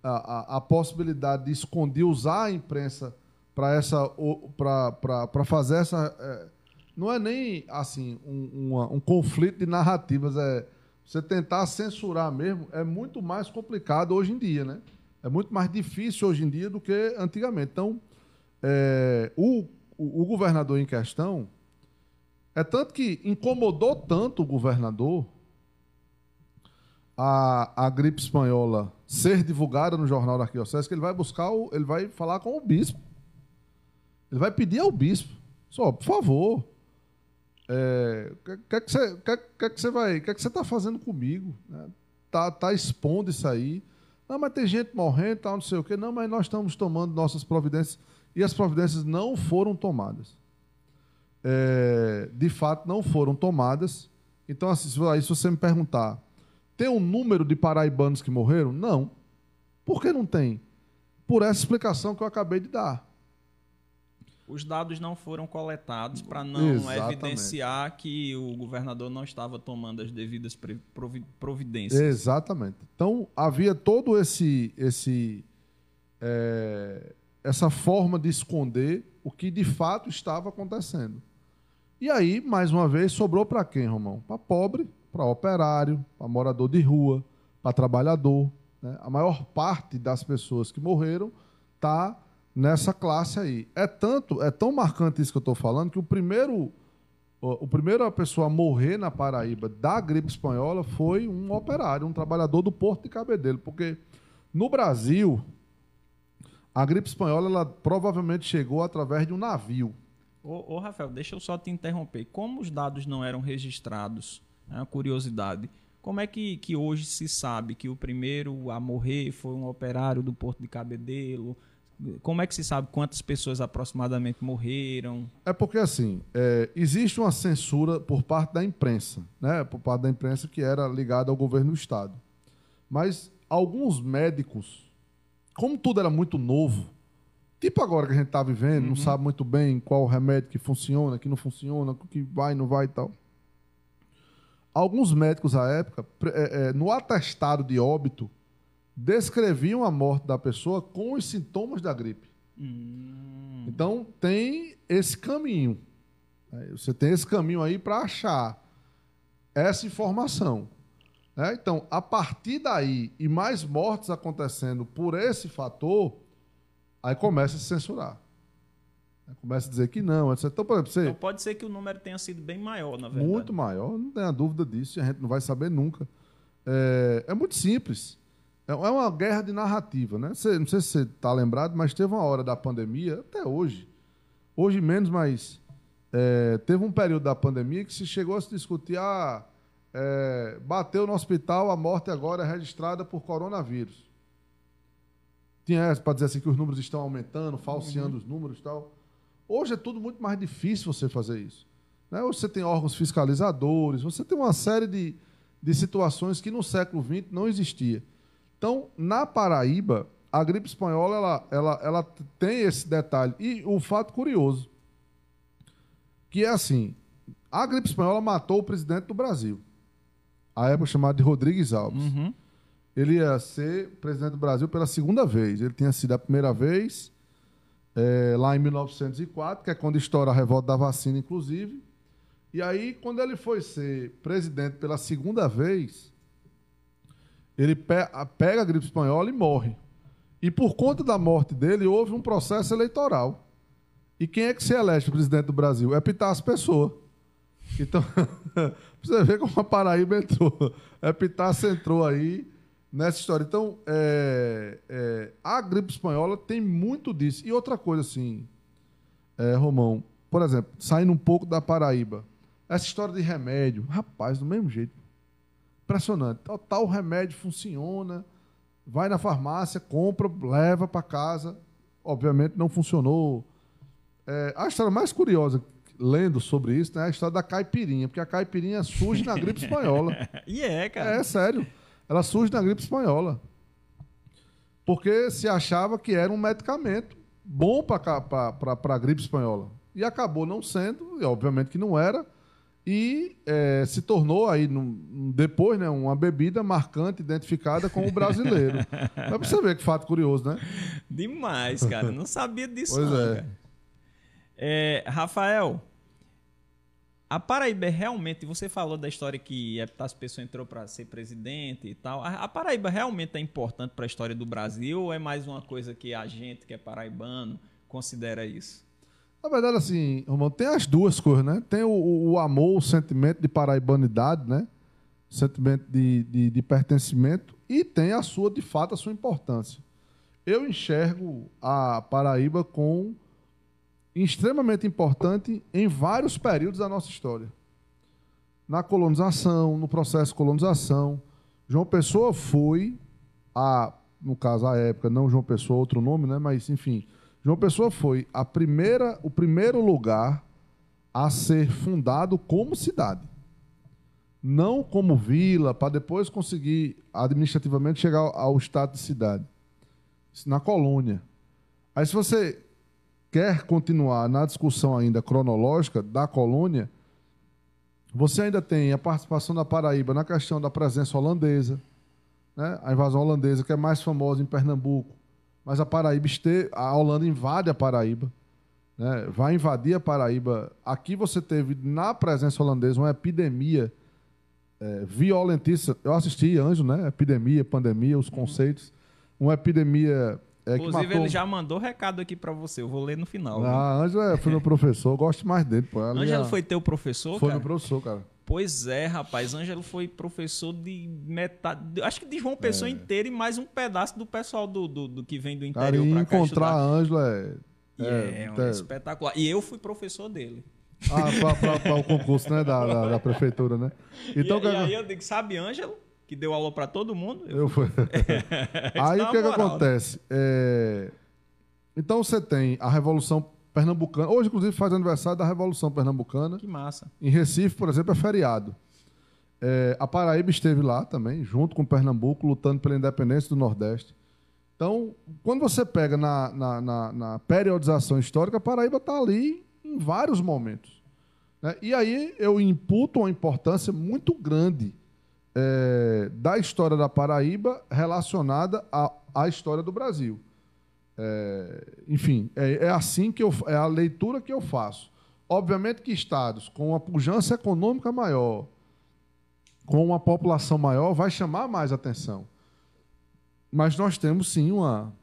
a, a, a possibilidade de esconder, usar a imprensa para essa para fazer essa é, não é nem assim um, uma, um conflito de narrativas é você tentar censurar mesmo é muito mais complicado hoje em dia né é muito mais difícil hoje em dia do que antigamente então é, o, o, governador em questão, é tanto que incomodou tanto o governador a, a gripe espanhola ser divulgada no jornal da Arquidiocese que ele vai buscar, o, ele vai falar com o bispo. Ele vai pedir ao bispo, só, por favor, é, que, que, você, que, que, que você vai, que, que você está fazendo comigo? Né? Tá, tá expondo isso aí. Não, mas tem gente morrendo, tal, não sei o quê. Não, mas nós estamos tomando nossas providências e as providências não foram tomadas. É, de fato, não foram tomadas. Então, assim, se você me perguntar, tem um número de paraibanos que morreram? Não. Por que não tem? Por essa explicação que eu acabei de dar. Os dados não foram coletados para não Exatamente. evidenciar que o governador não estava tomando as devidas providências. Exatamente. Então, havia todo esse, esse é, essa forma de esconder o que de fato estava acontecendo. E aí, mais uma vez, sobrou para quem, Romão? Para pobre, para operário, para morador de rua, para trabalhador. Né? A maior parte das pessoas que morreram está nessa classe aí. É tanto, é tão marcante isso que eu estou falando que o primeiro, o primeiro a pessoa a morrer na Paraíba da gripe espanhola foi um operário, um trabalhador do Porto de Cabedelo, porque no Brasil a gripe espanhola ela provavelmente chegou através de um navio. Ô, ô, Rafael, deixa eu só te interromper. Como os dados não eram registrados, é uma curiosidade, como é que, que hoje se sabe que o primeiro a morrer foi um operário do Porto de Cabedelo? Como é que se sabe quantas pessoas aproximadamente morreram? É porque, assim, é, existe uma censura por parte da imprensa, né? por parte da imprensa que era ligada ao governo do Estado. Mas alguns médicos, como tudo era muito novo, tipo agora que a gente está vivendo, uhum. não sabe muito bem qual remédio que funciona, que não funciona, que vai, não vai e tal alguns médicos à época, é, é, no atestado de óbito, descreviam a morte da pessoa com os sintomas da gripe. Hum. Então, tem esse caminho. Você tem esse caminho aí para achar essa informação. Né? Então, a partir daí, e mais mortes acontecendo por esse fator, aí começa a se censurar. Começa a dizer que não. Então, por exemplo, você... então pode ser que o número tenha sido bem maior, na verdade. Muito maior, não tenha dúvida disso, a gente não vai saber nunca. É, é muito simples. É, é uma guerra de narrativa, né? Você, não sei se você está lembrado, mas teve uma hora da pandemia, até hoje, hoje menos, mas é, teve um período da pandemia que se chegou a se discutir, ah, é, bateu no hospital, a morte agora é registrada por coronavírus. Tinha para dizer assim que os números estão aumentando, falseando uhum. os números e tal. Hoje é tudo muito mais difícil você fazer isso. Né? Hoje você tem órgãos fiscalizadores, você tem uma série de, de situações que no século XX não existia. Então, na Paraíba, a gripe espanhola ela, ela, ela tem esse detalhe. E o fato curioso, que é assim, a gripe espanhola matou o presidente do Brasil, a época chamada de Rodrigues Alves. Uhum. Ele ia ser presidente do Brasil pela segunda vez. Ele tinha sido a primeira vez é, lá em 1904, que é quando estoura a revolta da vacina, inclusive. E aí, quando ele foi ser presidente pela segunda vez, ele pe pega a gripe espanhola e morre. E por conta da morte dele, houve um processo eleitoral. E quem é que se elege presidente do Brasil? É Pitar Pessoa. Então, você vê como a Paraíba entrou. É Pitar entrou aí nessa história. Então, é, é, a gripe espanhola tem muito disso. E outra coisa, assim, é, Romão, por exemplo, saindo um pouco da Paraíba, essa história de remédio, rapaz, do mesmo jeito. Impressionante. Tal, tal remédio funciona, vai na farmácia, compra, leva para casa. Obviamente não funcionou. É, a história mais curiosa, lendo sobre isso, né, a história da caipirinha, porque a caipirinha surge na gripe espanhola. e é, cara. É, sério ela surge na gripe espanhola. Porque se achava que era um medicamento bom para a gripe espanhola. E acabou não sendo, e obviamente que não era, e é, se tornou aí, num, depois, né, uma bebida marcante, identificada como brasileiro. Mas pra você ver que fato curioso, né? Demais, cara. Não sabia disso, pois não, é. É. Rafael, a Paraíba é realmente, você falou da história que Epitácio Pessoa entrou para ser presidente e tal. A, Paraíba realmente é importante para a história do Brasil ou é mais uma coisa que a gente que é paraibano considera isso? Na verdade, assim, Romão, tem as duas coisas, né? Tem o, o amor, o sentimento de paraibanidade, né? O sentimento de, de, de pertencimento e tem a sua, de fato, a sua importância. Eu enxergo a Paraíba com extremamente importante em vários períodos da nossa história. Na colonização, no processo de colonização, João Pessoa foi a, no caso a época, não João Pessoa, outro nome, né, mas enfim, João Pessoa foi a primeira, o primeiro lugar a ser fundado como cidade. Não como vila, para depois conseguir administrativamente chegar ao estado de cidade. Na colônia. Aí se você quer continuar na discussão ainda cronológica da colônia, você ainda tem a participação da Paraíba na questão da presença holandesa, né? a invasão holandesa, que é mais famosa em Pernambuco, mas a Paraíba, este... a Holanda invade a Paraíba, né? vai invadir a Paraíba. Aqui você teve, na presença holandesa, uma epidemia é, violentíssima. Eu assisti Anjo, né? Epidemia, pandemia, os conceitos. Uma epidemia é, Inclusive, matou... ele já mandou recado aqui para você. Eu vou ler no final. Ah, Ângelo é, foi meu professor. Gosto mais dele. Pô. Ângelo foi teu professor, foi cara? Foi meu professor, cara. Pois é, rapaz. Ângelo foi professor de metade. Acho que de João Pessoa é. inteira e mais um pedaço do pessoal do, do, do que vem do interior para cá encontrar Ângelo é. É, é, é, espetacular. E eu fui professor dele. Ah, para o concurso, né? Da, da, da, prefeitura, né? Então, e, que... e aí eu digo, sabe, Ângelo? Que deu aula para todo mundo? Eu, eu fui. aí o que, que acontece? É... Então você tem a Revolução Pernambucana. Hoje, inclusive, faz aniversário da Revolução Pernambucana. Que massa. Em Recife, por exemplo, é feriado. É, a Paraíba esteve lá também, junto com Pernambuco, lutando pela independência do Nordeste. Então, quando você pega na, na, na, na periodização histórica, a Paraíba está ali em vários momentos. Né? E aí eu imputo uma importância muito grande é, da história da Paraíba relacionada à, à história do Brasil. É, enfim, é, é, assim que eu é a leitura que eu faço. Obviamente que estados com uma pujança econômica maior, com uma população maior, vai chamar mais atenção. Mas nós temos sim uma,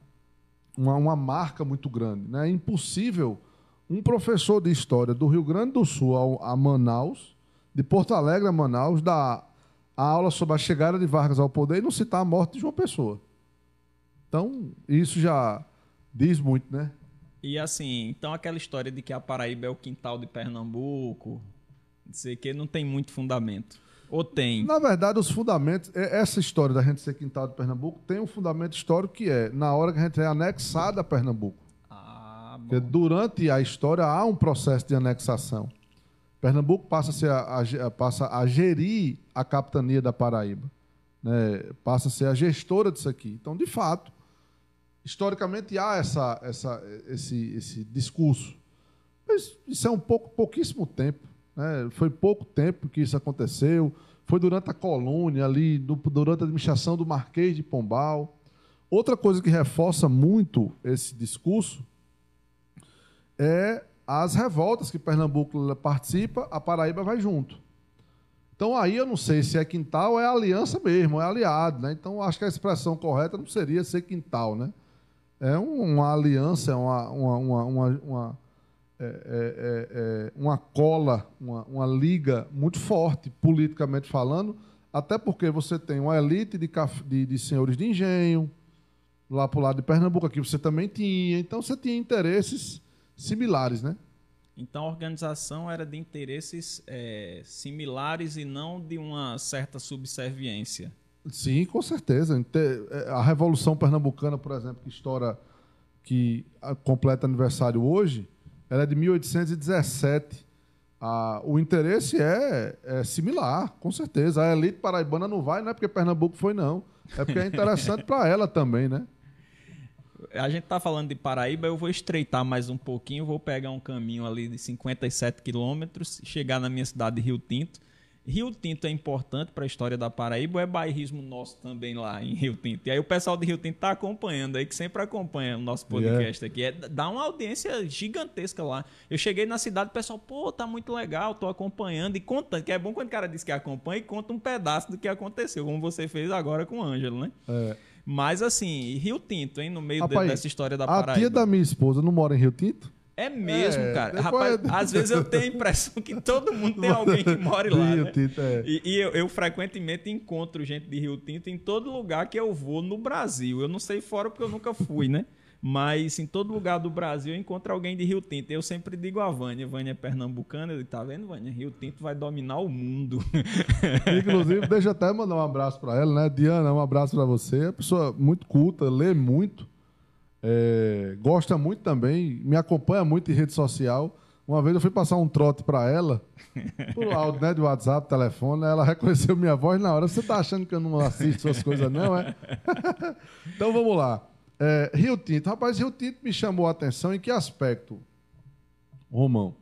uma, uma marca muito grande. Né? É impossível um professor de história do Rio Grande do Sul a Manaus, de Porto Alegre a Manaus, dar a aula sobre a chegada de Vargas ao poder e não citar a morte de João Pessoa. Então, isso já Diz muito, né? E assim, então aquela história de que a Paraíba é o quintal de Pernambuco, não sei que, não tem muito fundamento. Ou tem? Na verdade, os fundamentos, é, essa história da gente ser quintal de Pernambuco tem um fundamento histórico que é na hora que a gente é anexada a Pernambuco. Ah, bom. Porque durante a história há um processo de anexação. Pernambuco passa a, a, passa a gerir a capitania da Paraíba. Né? Passa a ser a gestora disso aqui. Então, de fato, historicamente há essa, essa, esse, esse discurso. Mas isso é um pouco, pouquíssimo tempo. Né? Foi pouco tempo que isso aconteceu. Foi durante a colônia, ali, durante a administração do Marquês de Pombal. Outra coisa que reforça muito esse discurso é as revoltas que Pernambuco participa, a Paraíba vai junto. Então aí eu não sei se é quintal ou é aliança mesmo, é aliado, né? Então acho que a expressão correta não seria ser quintal, né? é uma aliança, é uma, uma, uma, uma, é, é, é, uma cola, uma, uma liga muito forte, politicamente falando, até porque você tem uma elite de, de, de senhores de engenho, lá para o lado de Pernambuco, aqui você também tinha. Então você tinha interesses similares, né? Então a organização era de interesses é, similares e não de uma certa subserviência. Sim, com certeza. É, a Revolução Pernambucana, por exemplo, que estoura, que completa aniversário hoje, ela é de 1817. Ah, o interesse é, é, similar, com certeza. A elite paraibana não vai, não é porque Pernambuco foi, não. É porque é interessante para ela também, né? A gente está falando de Paraíba, eu vou estreitar mais um pouquinho, vou pegar um caminho ali de 57 quilômetros, chegar na minha cidade de Rio Tinto Rio Tinto é importante para a história da Paraíba ou é bairrismo nosso também lá em Rio Tinto? E aí o pessoal de Rio Tinto está acompanhando aí, que sempre acompanha o nosso podcast yeah. aqui. É, dá uma audiência gigantesca lá. Eu cheguei na cidade, o pessoal, pô, tá muito legal, tô acompanhando e contando, que é bom quando o cara diz que acompanha e conta um pedaço do que aconteceu, como você fez agora com o Ângelo, né? É. Mas assim, Rio Tinto, hein, no meio Rapaz, de, dessa história da Paraíba. A tia da minha esposa não mora em Rio Tinto? É mesmo, é, cara. Rapaz, às vezes eu tenho a impressão que todo mundo tem alguém que mora lá. Rio né? Tinto, é. E, e eu, eu, frequentemente encontro gente de Rio Tinto em todo lugar que eu vou no Brasil. Eu não sei fora porque eu nunca fui, né? Mas em todo lugar do Brasil eu encontro alguém de Rio Tinto. Eu sempre digo a Vânia, Vânia é pernambucana, ele tá vendo, Vânia? Rio Tinto vai dominar o mundo. Inclusive, deixa eu até mandar um abraço para ela, né? Diana, um abraço para você. É uma pessoa muito culta, lê muito. É, gosta muito também, me acompanha muito em rede social. Uma vez eu fui passar um trote para ela, por áudio, né, de WhatsApp, telefone, ela reconheceu minha voz na hora. Você tá achando que eu não assisto suas coisas, não, é? então vamos lá. É, Rio Tinto. Rapaz, Rio Tinto me chamou a atenção em que aspecto, Romão?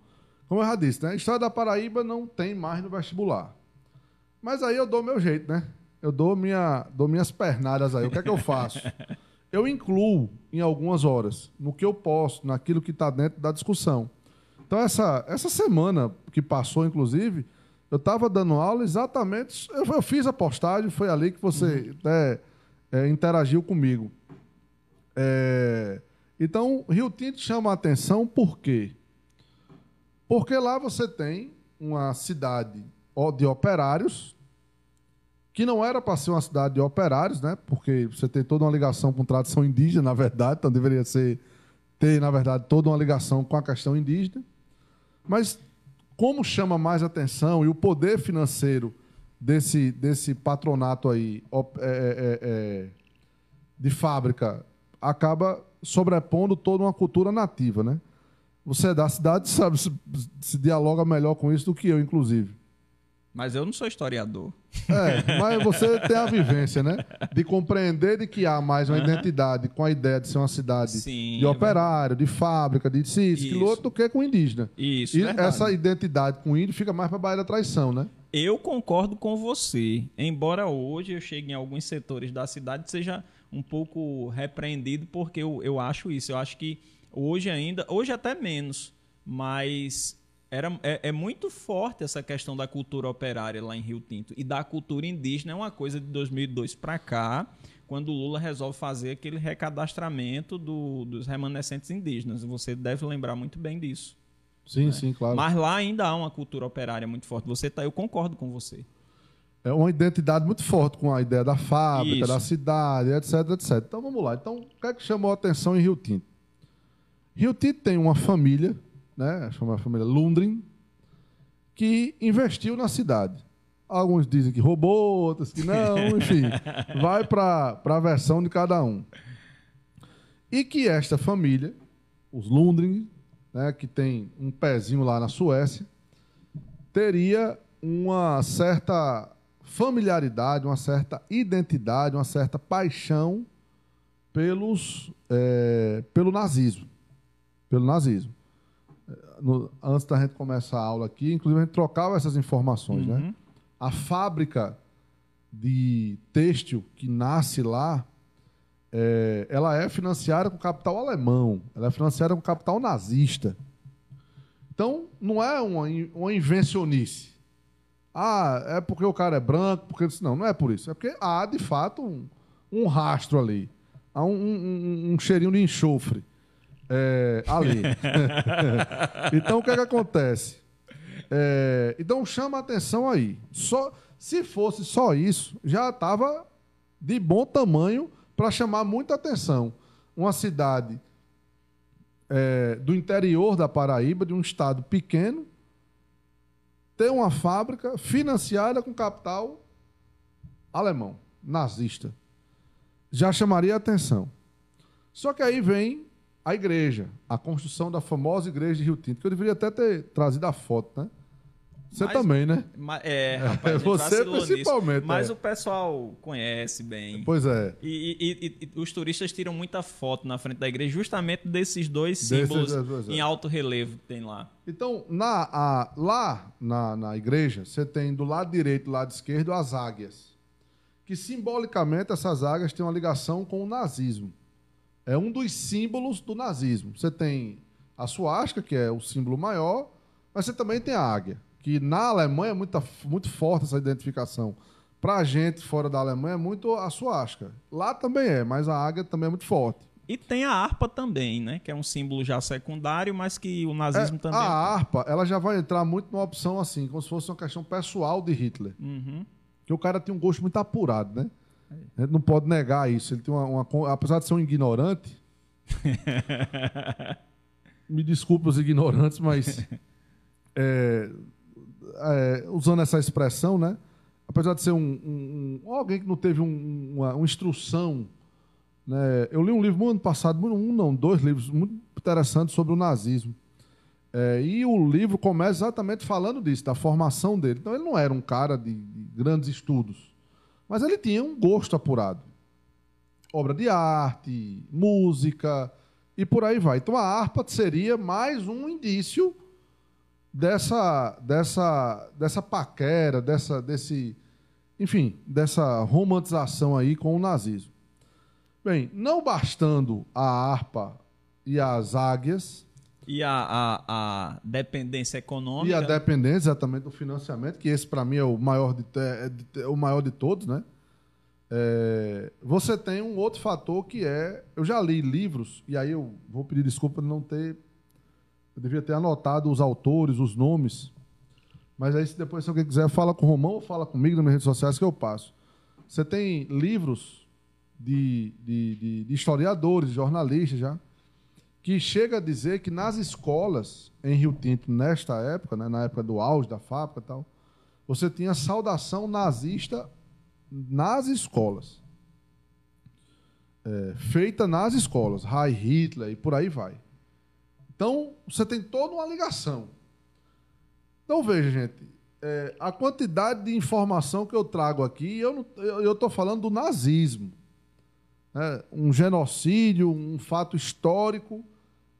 Como eu já disse, né? A história da Paraíba não tem mais no vestibular. Mas aí eu dou meu jeito, né? Eu dou, minha, dou minhas pernadas aí. O que é que eu faço? eu incluo em algumas horas, no que eu posso, naquilo que está dentro da discussão. Então, essa, essa semana que passou, inclusive, Eu estava dando aula exatamente. Eu, eu, fiz a postagem, foi ali que você uhum. é, é, interagiu comigo. É, então, Rio Tinto chama a atenção por quê? Porque lá você tem uma cidade de operários, que não era para ser uma cidade de operários, né? Porque você tem toda uma ligação com tradição indígena, na verdade, então deveria ser ter, na verdade, toda uma ligação com a questão indígena. Mas como chama mais atenção e o poder financeiro desse, desse patronato aí é, é, é, é, de fábrica acaba sobrepondo toda uma cultura nativa, né? Você é da cidade, sabe, se, se dialoga melhor com isso do que eu, inclusive. Mas eu não sou historiador. É, mas você tem a vivência, né? De compreender de que há mais uma uhum. identidade com a ideia de ser uma cidade Sim, de operário, de fábrica, de cis, outro do que com indígena. Isso, E verdade. essa identidade com índio fica mais para a Baía da Traição, né? Eu concordo com você. Embora hoje eu chegue em alguns setores da cidade seja um pouco repreendido, porque eu, eu acho isso. Eu acho que hoje ainda, hoje até menos, mas era, é, é, muito forte essa questão da cultura operária lá em Rio Tinto e da cultura indígena é uma coisa de 2002 para cá, quando o Lula resolve fazer aquele recadastramento do, dos remanescentes indígenas. Você deve lembrar muito bem disso. Sim, né? sim, claro. Mas lá ainda há uma cultura operária muito forte. Você tá, eu concordo com você. É uma identidade muito forte com a ideia da fábrica, Isso. da cidade, etc, etc. Então vamos lá. Então, o que é que chamou a atenção em Rio Tinto? Rio Tinto tem uma família né, chamada família Lundgren, que investiu na cidade. Alguns dizem que roubou, outros que não, enfim, vai para a versão de cada um. E que esta família, os Lundgren, né, que tem um pezinho lá na Suécia, teria uma certa familiaridade, uma certa identidade, uma certa paixão pelos, é, pelo nazismo. Pelo nazismo no, antes da gente começar a aula aqui, inclusive a gente trocava essas informações, né? uhum. né? A fábrica de têxtil que nasce lá, é, ela é financiada com capital alemão, ela é financiada com capital nazista. Então, não é uma, uma invencionice. Ah, é porque o cara é branco, porque não, não é por isso. É porque há, de fato, um, um rastro ali. Há um, um, um cheirinho de enxofre é, ali. então, o que, é que acontece? É, então, chama atenção aí. Só, se fosse só isso, já estava de bom tamanho para chamar muita atenção. Uma cidade é, do interior da Paraíba, de um estado pequeno, ter uma fábrica financiada com capital alemão, nazista. Já chamaria atenção. Só que aí vem a igreja, a construção da famosa igreja de Rio Tinto, que eu deveria até ter trazido a foto, né? Você mas, também, né? Mas, é, rapaz, você principalmente. Nisso, mas é. o pessoal conhece bem. Pois é. E, e, e, e, os turistas tiram muita foto na frente da igreja justamente desses dois símbolos desses, em alto relevo que tem lá. Então, na, a, lá na, na igreja, você tem do lado direito e do lado esquerdo as águias. Que simbolicamente essas águias têm uma ligação com o nazismo é um dos símbolos do nazismo. Você tem a suástica, que é o símbolo maior, mas você também tem a águia, que na Alemanha é muito, muito forte essa identificação. Para a gente fora da Alemanha é muito a suástica. Lá também é, mas a águia também é muito forte. E tem a harpa também, né? Que é um símbolo já secundário, mas que o nazismo é, também. A harpa, ela já vai entrar muito numa opção assim, como se fosse uma questão pessoal de Hitler. Uhum. Que o cara tem um gosto muito apurado, né? A gente não pode negar isso. Ele tem uma, uma apesar de ser um ignorante. me desculpe os ignorantes, mas é, é, usando essa expressão, né? Apesar de ser um, um, um alguém que não teve uma, uma, instrução, né? Eu li um livro no ano passado, um não, dois livros muito interessantes sobre o nazismo. É, e o livro começa exatamente falando disso, da formação dele. Então ele não era um cara de grandes estudos. Mas ele tinha um gosto apurado. Obra de arte, música e por aí vai. Então a harpa seria mais um indício dessa dessa dessa paquera, dessa desse enfim, dessa romantização aí com o nazismo. Bem, não bastando a harpa e as águias, E a, a, a dependência econômica. E a dependência exatamente do financiamento, que esse para mim é o maior de, é, o maior de todos, né? É, você tem um outro fator que é. Eu já li livros, e aí eu vou pedir desculpa de não ter. Eu devia ter anotado os autores, os nomes. Mas aí, se depois se alguém quiser, fala com o Romão ou fala comigo nas minhas redes sociais que eu passo. Você tem livros de, de, de, de historiadores, jornalistas já, que chega a dizer que nas escolas em Rio Tinto, nesta época, né, na época do auge da fábrica e tal, você tinha saudação nazista nas escolas. É, feita nas escolas, Heil Hitler e por aí vai. Então, você tem toda uma ligação. Então, veja, gente, é, a quantidade de informação que eu trago aqui, eu estou falando do nazismo. Né? Um genocídio, um fato histórico,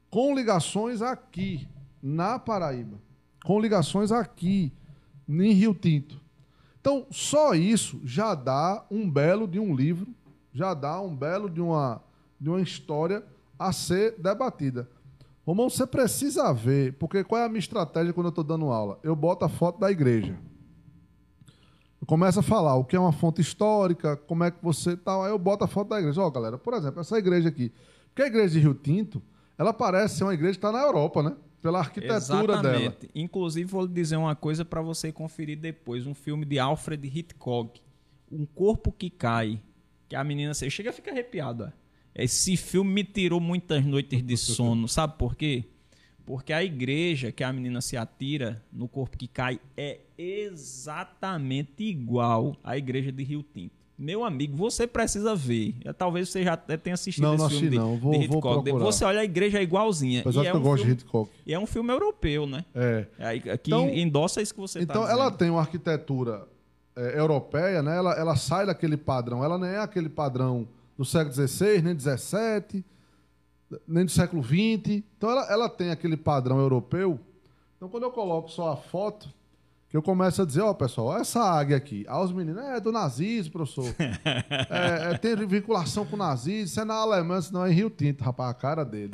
com ligações aqui, na Paraíba. Com ligações aqui, em Rio Tinto. Então, só isso já dá um belo de um livro, já dá um belo de uma, de uma história a ser debatida. Romão, você precisa ver, porque qual é a minha estratégia quando eu estou dando aula? Eu boto a foto da igreja. Eu começo a falar o que é uma fonte histórica, como é que você tal, aí eu boto a foto da igreja. Ó, oh, galera, por exemplo, essa igreja aqui. Porque a igreja de Rio Tinto, ela parece ser uma igreja que está na Europa, né? pela arquitetura Exatamente. dela. Inclusive, vou lhe dizer uma coisa para você conferir depois: um filme de Alfred Hitchcock, Um Corpo que Cai. Que a menina chega a ficar arrepiada. Esse filme me tirou muitas noites de sono. Sabe por quê? Porque a igreja que a menina se atira no corpo que cai é exatamente igual à igreja de Rio Tinto. Meu amigo, você precisa ver. Talvez você já tenha assistido não, esse não filme de, não. Vou, de procurar. Você olha a igreja é igualzinha. Apesar e é que um eu gosto filme, de Hitchcock. E é um filme europeu, né? É. Aqui então, endossa isso que você está Então, ela tem uma arquitetura é, europeia, né? Ela, ela sai daquele padrão. Ela não é aquele padrão do século XVI, nem XVII, nem do século XX. Então, ela, ela tem aquele padrão europeu. Então, quando eu coloco só a foto que eu começo a dizer, ó, oh, pessoal, essa águia aqui. Aí os meninos, é do nazismo, professor. é, é, tem vinculação com o nazismo. Isso é na Alemanha, senão é em Rio Tinto, rapaz, a cara dele.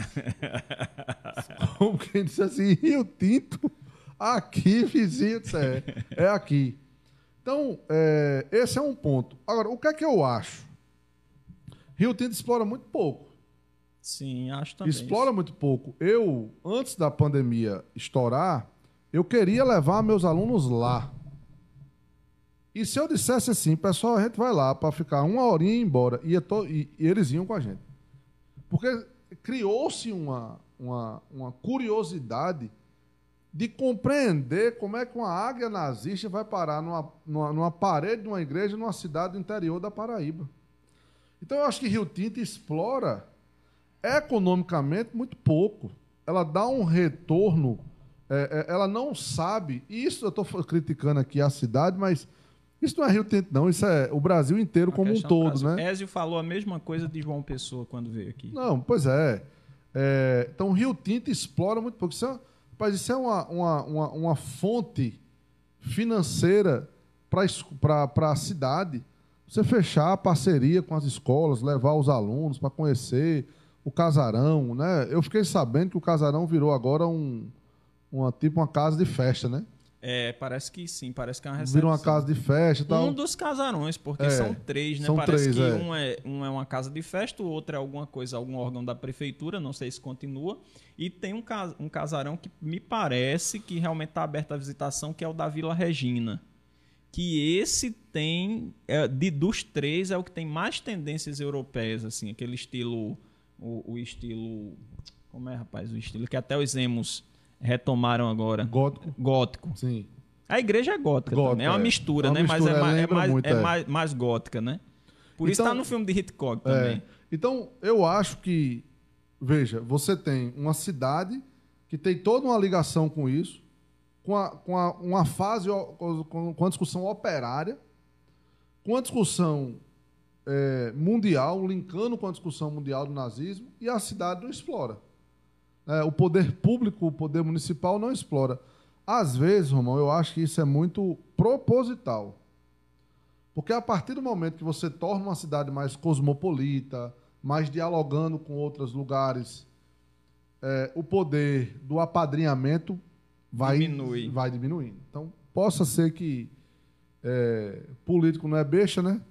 Como quem disse assim, Rio Tinto, aqui, vizinho, é, é aqui. Então, é, esse é um ponto. Agora, o que é que eu acho? Rio Tinto explora muito pouco. Sim, acho também. Explora muito pouco. Eu, antes da pandemia estourar, eu queria levar meus alunos lá. E se eu dissesse assim, pessoal, a gente vai lá para ficar uma horinha e ir embora, e, e, e eles iam com a gente. Porque criou-se uma, uma, uma curiosidade de compreender como é que uma águia nazista vai parar numa, numa, numa, parede de uma igreja numa cidade do interior da Paraíba. Então eu acho que Rio Tinto explora economicamente muito pouco. Ela dá um retorno é, é, ela não sabe, e isso eu estou criticando aqui a cidade, mas isso não é Rio Tinto, não, isso é o Brasil inteiro como um todo, né? Ézio falou a mesma coisa de João Pessoa quando veio aqui. Não, pois é. é então, Rio Tinto explora muito pouco. Isso é, rapaz, isso é uma, uma, uma, uma fonte financeira para a cidade. Você fechar a parceria com as escolas, levar os alunos para conhecer o casarão, né? Eu fiquei sabendo que o casarão virou agora um, uma tipo uma casa de festa, né? É, parece que sim, parece que é uma recepção. Vira uma casa de festa e tal. Um dos casarões, porque é, são três, né? São parece três, que é. Um, é, um é uma casa de festa, o outro é alguma coisa, algum órgão da prefeitura, não sei se continua. E tem um, cas um casarão que me parece que realmente está aberto à visitação, que é o da Vila Regina. Que esse tem, é, de, dos três, é o que tem mais tendências europeias, assim, aquele estilo, o, o estilo... Como é, rapaz? O estilo que até os emos retomaram agora. Gótico. Gótico. Sim. A igreja é gótica, gótica, também. É uma mistura, é uma né? Mistura, Mas é, mais, é, mais, muito, é, é. Mais, mais, gótica, né? Por então, isso está no filme de Hitchcock é. também. Então, eu acho que, veja, você tem uma cidade que tem toda uma ligação com isso, com, a, com a, uma fase, com, a discussão operária, com a discussão é, mundial, linkando com a discussão mundial do nazismo, e a cidade não explora é, o poder público, o poder municipal não explora. Às vezes, Romão, eu acho que isso é muito proposital. Porque a partir do momento que você torna uma cidade mais cosmopolita, mais dialogando com outros lugares, é, o poder do apadrinhamento vai, Diminui. vai diminuindo. Então, possa ser que é, político não é besta, né?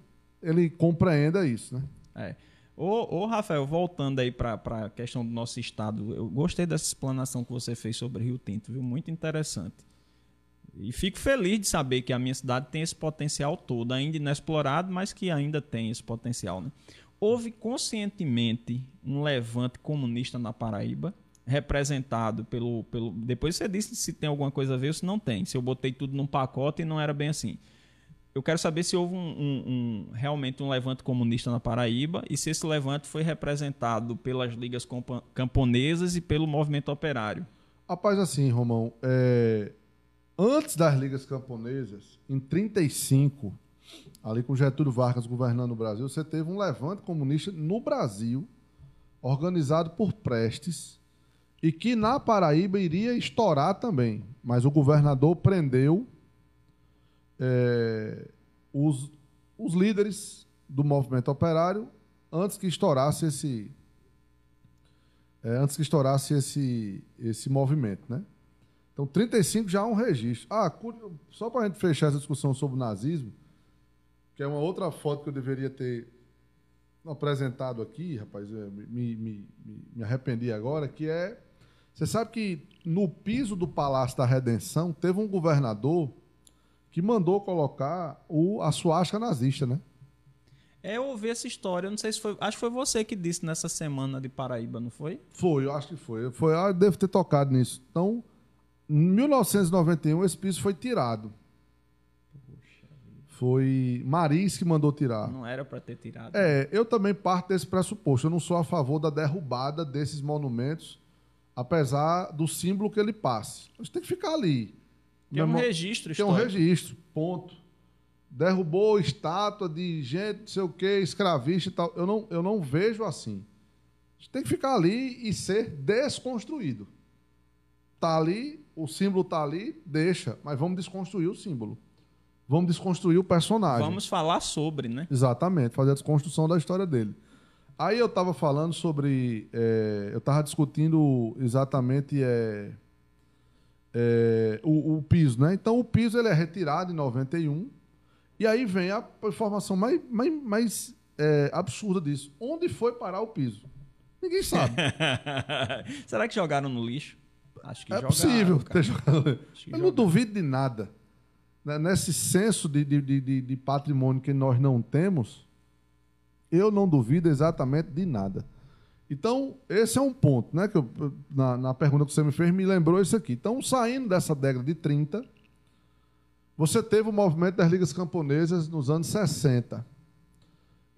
Ele compreenda isso, né? É. Ô, ô, Rafael, voltando aí para a questão do nosso estado, eu gostei dessa explanação que você fez sobre Rio Tinto, viu? Muito interessante. E fico feliz de saber que a minha cidade tem esse potencial todo, ainda inexplorado, mas que ainda tem esse potencial. Né? Houve conscientemente um levante comunista na Paraíba, representado pelo, pelo. Depois você disse se tem alguma coisa a ver ou se não tem. Se eu botei tudo num pacote e não era bem assim. Eu quero saber se houve um, um, um, realmente um levante comunista na Paraíba e se esse levante foi representado pelas ligas camponesas e pelo movimento operário. Rapaz, assim, Romão, é... antes das ligas camponesas, em 35, ali com Getúlio Vargas governando o Brasil, você teve um levante comunista no Brasil, organizado por Prestes, e que na Paraíba iria estourar também. Mas o governador prendeu é, os, os líderes do movimento operário antes que estourasse esse é, antes que estourasse esse, esse movimento, né? Então, 35 já é um registro. Ah, só para a gente fechar essa discussão sobre o nazismo, que é uma outra foto que eu deveria ter apresentado aqui, rapaz, me, me, me, me arrependi agora, que é. Você sabe que no piso do Palácio da Redenção teve um governador que mandou colocar o, a suástica nazista, né? É, eu ouvi essa história, eu não sei se foi. Acho que foi você que disse nessa semana de Paraíba, não foi? Foi, eu acho que foi. foi eu devo ter tocado nisso. Então, em 1991, esse piso foi tirado. Foi Maris que mandou tirar. Não era para ter tirado. É, eu também parto desse pressuposto. Eu não sou a favor da derrubada desses monumentos, apesar do símbolo que ele passe. Mas tem que ficar ali. Tem um registro Tem um registro, ponto. Derrubou estátua de gente, não sei o quê, escravista e tal. Eu não, eu não vejo assim. Tem que ficar ali e ser desconstruído. Tá ali, o símbolo tá ali, deixa, mas vamos desconstruir o símbolo. Vamos desconstruir o personagem. Vamos falar sobre, né? Exatamente, fazer a desconstrução da história dele. Aí eu estava falando sobre. É, eu estava discutindo exatamente. É, é, o, o, piso, né? Então o piso ele é retirado em 91 e aí vem a informação mais, mais, mais é, absurda disso. Onde foi parar o piso? Ninguém sabe. Será que jogaram no lixo? Acho que é jogaram, possível cara. ter jogado. Eu não duvido de nada. Né? Nesse senso de, de, de, de patrimônio que nós não temos, eu não duvido exatamente de nada. Então, esse é um ponto, né? Que eu, na, na pergunta que você me fez, me lembrou isso aqui. Então, saindo dessa década de 30, você teve o movimento das ligas camponesas nos anos 60.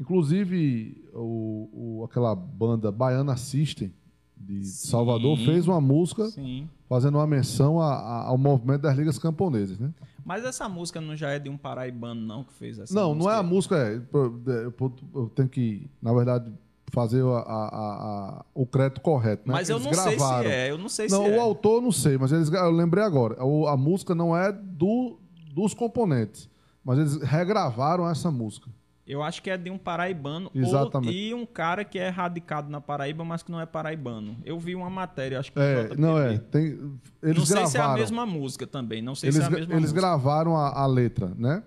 Inclusive, o, o aquela banda Baiana System, de sim, Salvador, fez uma música sim. fazendo uma menção a, a, ao movimento das ligas camponesas, né? Mas essa música não já é de um paraibano, não, que fez essa Não, música? não é a música. É, eu, tenho que, na verdade, fazer a, a, a, o crédito correto. Né? Mas eu não gravaram. sei se é, eu não sei não, se o é. o autor não sei, mas eles, eu lembrei agora. a música não é do, dos componentes, mas eles regravaram essa música. Eu acho que é de um paraibano Exatamente. Ou, e um cara que é radicado na Paraíba, mas que não é paraibano. Eu vi uma matéria, acho que é, não é. Tem, eles não sei gravaram. se é a mesma música também, não sei eles, se é a mesma Eles música. gravaram a, a letra, né?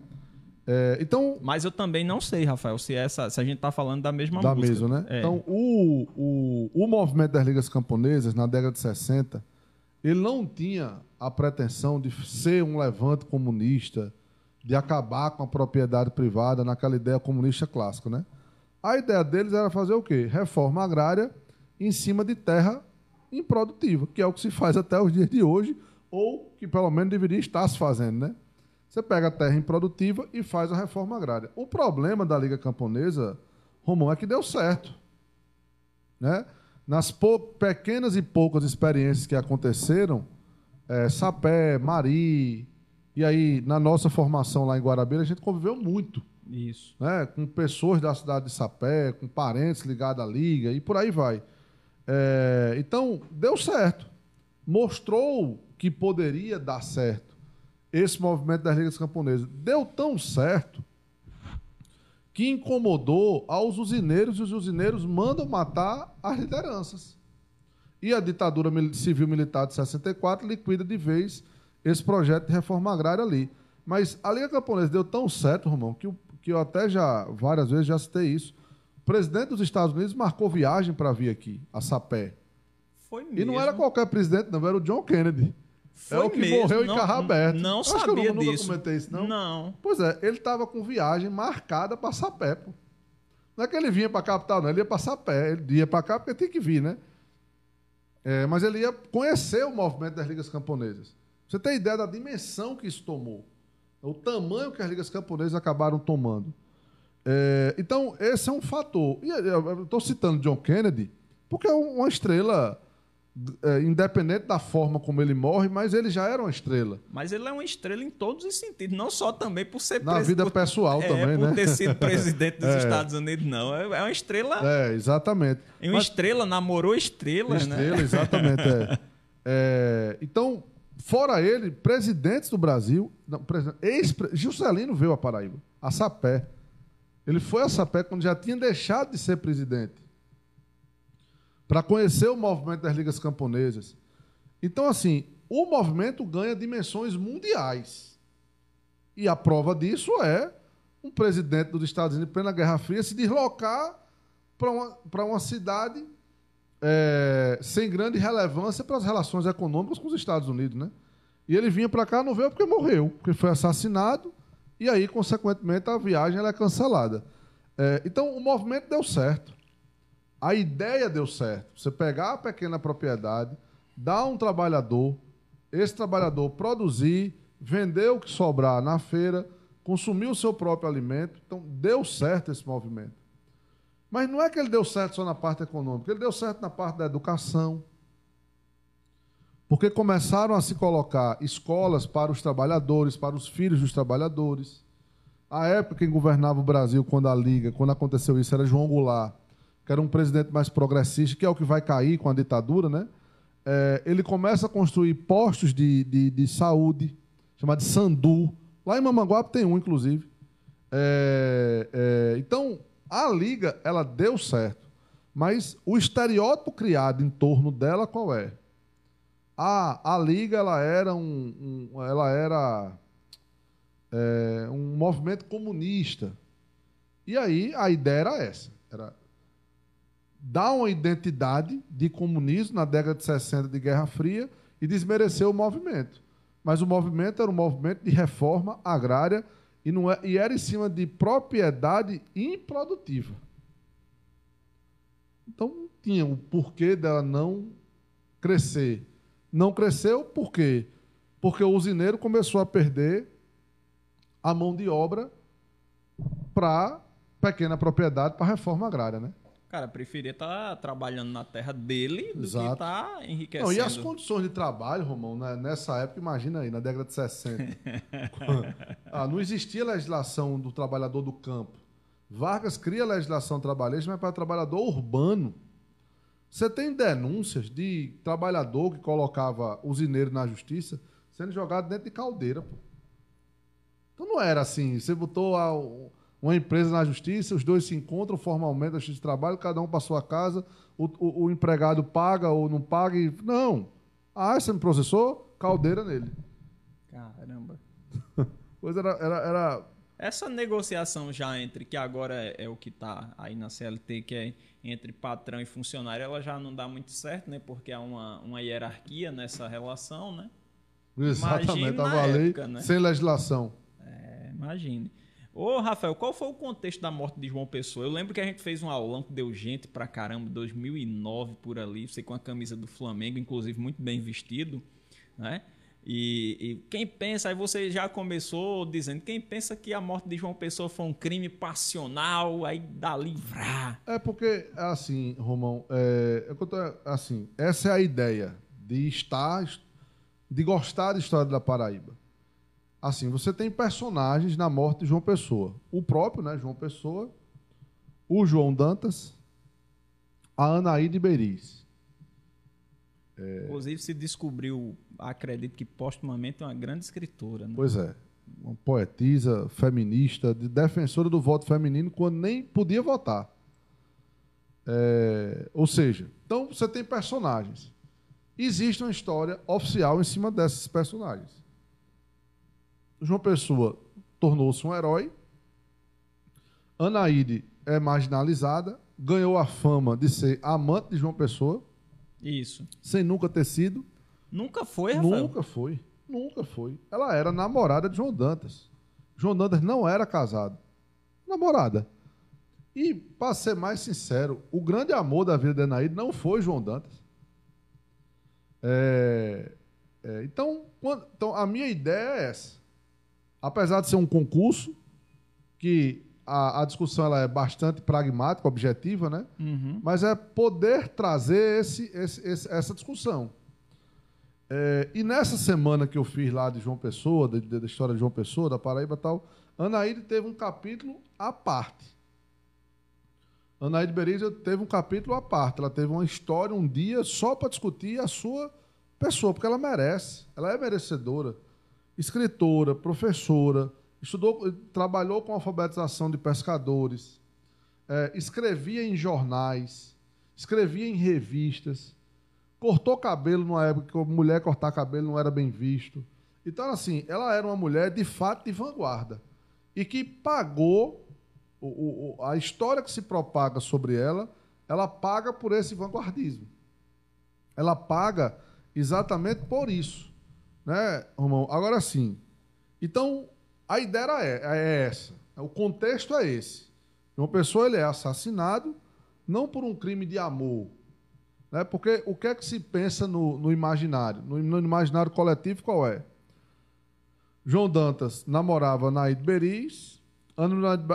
É, então, Mas eu também não sei, Rafael, se, essa, se a gente está falando da mesma da música. mesma, né? É. Então, o, o, o movimento das ligas camponesas, na década de 60, ele não tinha a pretensão de ser um levante comunista, de acabar com a propriedade privada naquela ideia comunista clássica, né? A ideia deles era fazer o quê? Reforma agrária em cima de terra improdutiva, que é o que se faz até os dias de hoje, ou que pelo menos deveria estar se fazendo, né? Você pega a terra improdutiva e faz a reforma agrária. O problema da Liga Camponesa, Romão, é que deu certo. Né? Nas pequenas e poucas experiências que aconteceram, é, Sapé, Mari, e aí na nossa formação lá em Guarabira, a gente conviveu muito. Isso. Né? Com pessoas da cidade de Sapé, com parentes ligados à Liga, e por aí vai. É, então, deu certo. Mostrou que poderia dar certo esse movimento das ligas camponesas. Deu tão certo que incomodou aos usineiros e os usineiros mandam matar as lideranças. E a ditadura civil-militar de 64 liquida de vez esse projeto de reforma agrária ali. Mas a Liga Camponesa deu tão certo, Romão, que, que eu até já, várias vezes, já citei isso. O presidente dos Estados Unidos marcou viagem para vir aqui, a Sapé. Foi mesmo. E não era qualquer presidente, não, era o John Kennedy. Foi é o que mesmo. morreu não, em carro aberto. Não que sabia eu nunca disso. comentei isso, não? Não. Pois é, ele estava com viagem marcada para Sapé, pô. Não é que ele vinha para a capital, não, ele ia para Sapé. Ele ia para cá porque tinha que vir, né? É, mas ele ia conhecer o movimento das ligas camponesas. Você tem ideia da dimensão que isso tomou? O tamanho que as ligas camponesas acabaram tomando. É, então, esse é um fator. E eu estou citando John Kennedy porque é uma estrela é, independente da forma como ele morre, mas ele já era uma estrela. Mas ele é uma estrela em todos os sentidos, não só também por ser Na presi- vida por- pessoal é, também, por né? ter sido presidente dos É. Estados Unidos, não. É é uma estrela. É, exatamente. É uma Mas- estrela, namorou estrelas, Estrela, né? exatamente. é. É, então, fora ele, presidentes do Brasil, não, ex Juscelino veio a Paraíba, a Sapé. Ele foi a Sapé quando já tinha deixado de ser presidente, para conhecer o movimento das ligas camponesas. Então, assim, o movimento ganha dimensões mundiais. E a prova disso é um presidente dos Estados Unidos, em plena Guerra Fria, se deslocar para uma, uma cidade é, sem grande relevância para as relações econômicas com os Estados Unidos, né? E ele vinha para cá, não veio porque morreu, porque foi assassinado, e aí, consequentemente, a viagem é cancelada. É, então, o movimento deu certo. A ideia deu certo. Você pegar a pequena propriedade, dar a um trabalhador, esse trabalhador produzir, vender o que sobrar na feira, consumir o seu próprio alimento. Então, deu certo esse movimento. Mas não é que ele deu certo só na parte econômica, ele deu certo na parte da educação. Porque começaram a se colocar escolas para os trabalhadores, para os filhos dos trabalhadores. A época quem governava o Brasil, quando a Liga, quando aconteceu isso, era João Goulart, que era um presidente mais progressista, que é o que vai cair com a ditadura, né? É, ele começa a construir postos de, de, de saúde, chamado de Sandu. Lá em Mamanguape tem um, inclusive. É, é, então, a Liga, ela deu certo. Mas o estereótipo criado em torno dela, qual é? A, a Liga, ela era um, um- ela era é, um movimento comunista. E aí, a ideia era essa. Era dar uma identidade de comunismo na década de 60 de Guerra Fria e desmerecer o movimento. Mas o movimento era um movimento de reforma agrária e, não é, e era em cima de propriedade improdutiva. Então tinha o porquê dela não crescer. Não cresceu por quê? Porque o usineiro começou a perder a mão de obra para pequena propriedade, para reforma agrária, né? Cara, preferia estar trabalhando na terra dele do Exato. que estar enriquecendo. Não, e as condições de trabalho, Romão, né, nessa época, imagina aí, na década de 60. ah, não existia legislação do trabalhador do campo. Vargas cria a legislação trabalhista, mas para trabalhador urbano. Você tem denúncias de trabalhador que colocava usineiro na justiça sendo jogado dentro de caldeira. Pô. Então não era assim. Você botou a- uma empresa na justiça, os dois se encontram formalmente na justiça de trabalho, cada um para sua casa, o, o- o empregado paga ou não paga. E... Não. Ah, você me processou? Caldeira nele. Caramba. Coisa era, era, era Essa negociação já entre, que agora é, é o que está aí na CLT, que é entre patrão e funcionário, ela já não dá muito certo, né? Porque há uma, uma hierarquia nessa relação, né? exatamente estava a lei né? sem legislação. É, imagine. Ô, Rafael, qual foi o contexto da morte de João Pessoa? Eu lembro que a gente fez um aulão que deu gente pra caramba, 2009 por ali, você com a camisa do Flamengo, inclusive muito bem vestido, né? E, e quem pensa, aí você já começou dizendo, quem pensa que a morte de João Pessoa foi um crime passional, aí dali, vrá. É porque, assim, Romão, é, é tô- assim, essa é a ideia de estar, de gostar da história da Paraíba. Assim, você tem personagens na morte de João Pessoa. O próprio, né, João Pessoa, o João Dantas, a Anaíde Beriz. Inclusive se descobriu, acredito que postumamente, uma grande escritora, né? Pois é, uma poetisa, feminista, de defensora do voto feminino quando nem podia votar. É, ou seja, Então, você tem personagens. Existe uma história oficial em cima desses personagens. João Pessoa tornou-se um herói. Anaíde é marginalizada, ganhou a fama de ser amante de João Pessoa. Isso. Sem nunca ter sido. Nunca foi, Rafael? Nunca foi. Nunca foi. Ela era namorada de João Dantas. João Dantas não era casado. Namorada. E, para ser mais sincero, o grande amor da vida de Anaíde não foi João Dantas. É, é, então, quando, então, a minha ideia é essa. Apesar de ser um concurso, que a, a discussão ela é bastante pragmática, objetiva, né? Uhum. Mas é poder trazer esse, esse, esse essa discussão. É, e nessa semana que eu fiz lá de João Pessoa, da, da história de João Pessoa, da Paraíba e tal, Anaíde teve um capítulo à parte. Anaíde Berizia teve um capítulo à parte. Ela teve uma história, um dia, só para discutir a sua pessoa, porque ela merece. Ela é merecedora. Escritora, professora, estudou, trabalhou com alfabetização de pescadores, é, escrevia em jornais, escrevia em revistas, cortou cabelo numa época que a mulher cortar cabelo não era bem visto. Então, assim, ela era uma mulher de fato de vanguarda e que pagou o, o, a história que se propaga sobre ela, ela paga por esse vanguardismo. Ela paga exatamente por isso. Né, Romão? Agora sim. Então, a ideia é, é essa. O contexto é esse. Uma pessoa ele é assassinado não por um crime de amor. Né? Porque o que é que se pensa no, no imaginário? No, no, imaginário coletivo, qual é? João Dantas namorava Anaíde Beris,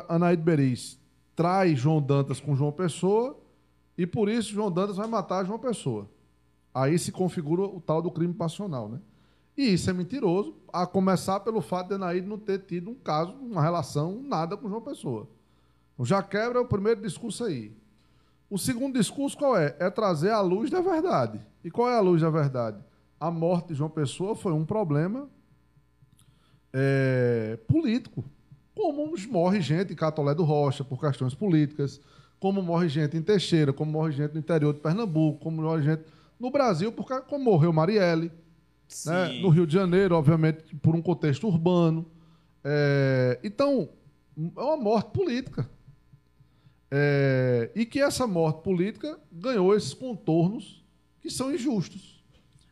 Anaíde Beris trai João Dantas com João Pessoa e por isso João Dantas vai matar João Pessoa. Aí se configura o tal do crime passional, né? E isso é mentiroso, a começar pelo fato de Anaíde não ter tido um caso, uma relação, nada com João Pessoa. Então já quebra o primeiro discurso aí. O segundo discurso qual é? É trazer a luz da verdade. E qual é a luz da verdade? A morte de João Pessoa foi um problema é, político. Como morre gente em Catolé do Rocha por questões políticas, como morre gente em Teixeira, como morre gente no interior de Pernambuco, como morre gente no Brasil, porque como morreu Marielle, né? no Rio de Janeiro, obviamente, por um contexto urbano. É, então, é uma morte política. É, e que essa morte política ganhou esses contornos que são injustos.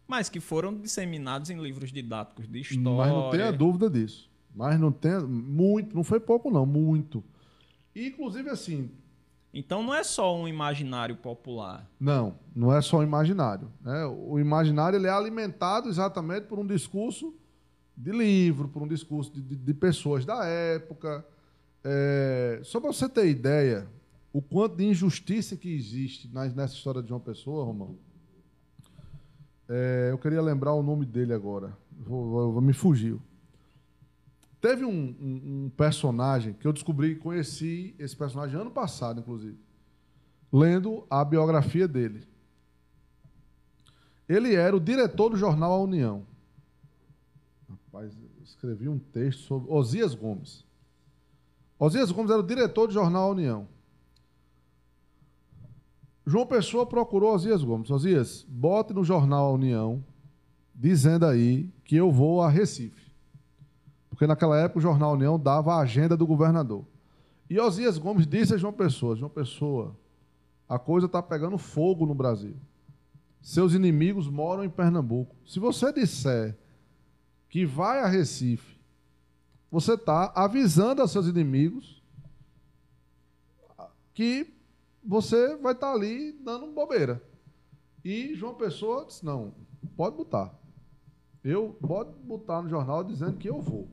Mas que foram disseminados em livros didáticos de história. Mas não tenha dúvida disso. Mas não tem muito, não foi pouco não, muito. E, inclusive assim. Então não é só um imaginário popular. Não, não é só um imaginário. Né? O imaginário ele é alimentado exatamente por um discurso de livro, por um discurso de, de, de pessoas da época. É, só para você ter ideia, o quanto de injustiça que existe nessa história de João Pessoa, Romão. É, eu queria lembrar o nome dele agora. Vou, vou, vou me fugiu. Teve um, um, um, personagem que eu descobri, conheci esse personagem ano passado, inclusive, lendo a biografia dele. Ele era o diretor do jornal A União. Rapaz, escrevi um texto sobre Osias Gomes. Osias Gomes era o diretor do jornal A União. João Pessoa procurou Osias Gomes. Osias, bote no jornal A União, dizendo aí que eu vou a Recife. Porque naquela época o Jornal União dava a agenda do governador. E Osias Gomes disse a João Pessoa: João Pessoa, a coisa está pegando fogo no Brasil. Seus inimigos moram em Pernambuco. Se você disser que vai a Recife, você está avisando a seus inimigos que você vai estar tá ali dando bobeira. E João Pessoa disse: não, pode botar. Eu pode botar no jornal dizendo que eu vou.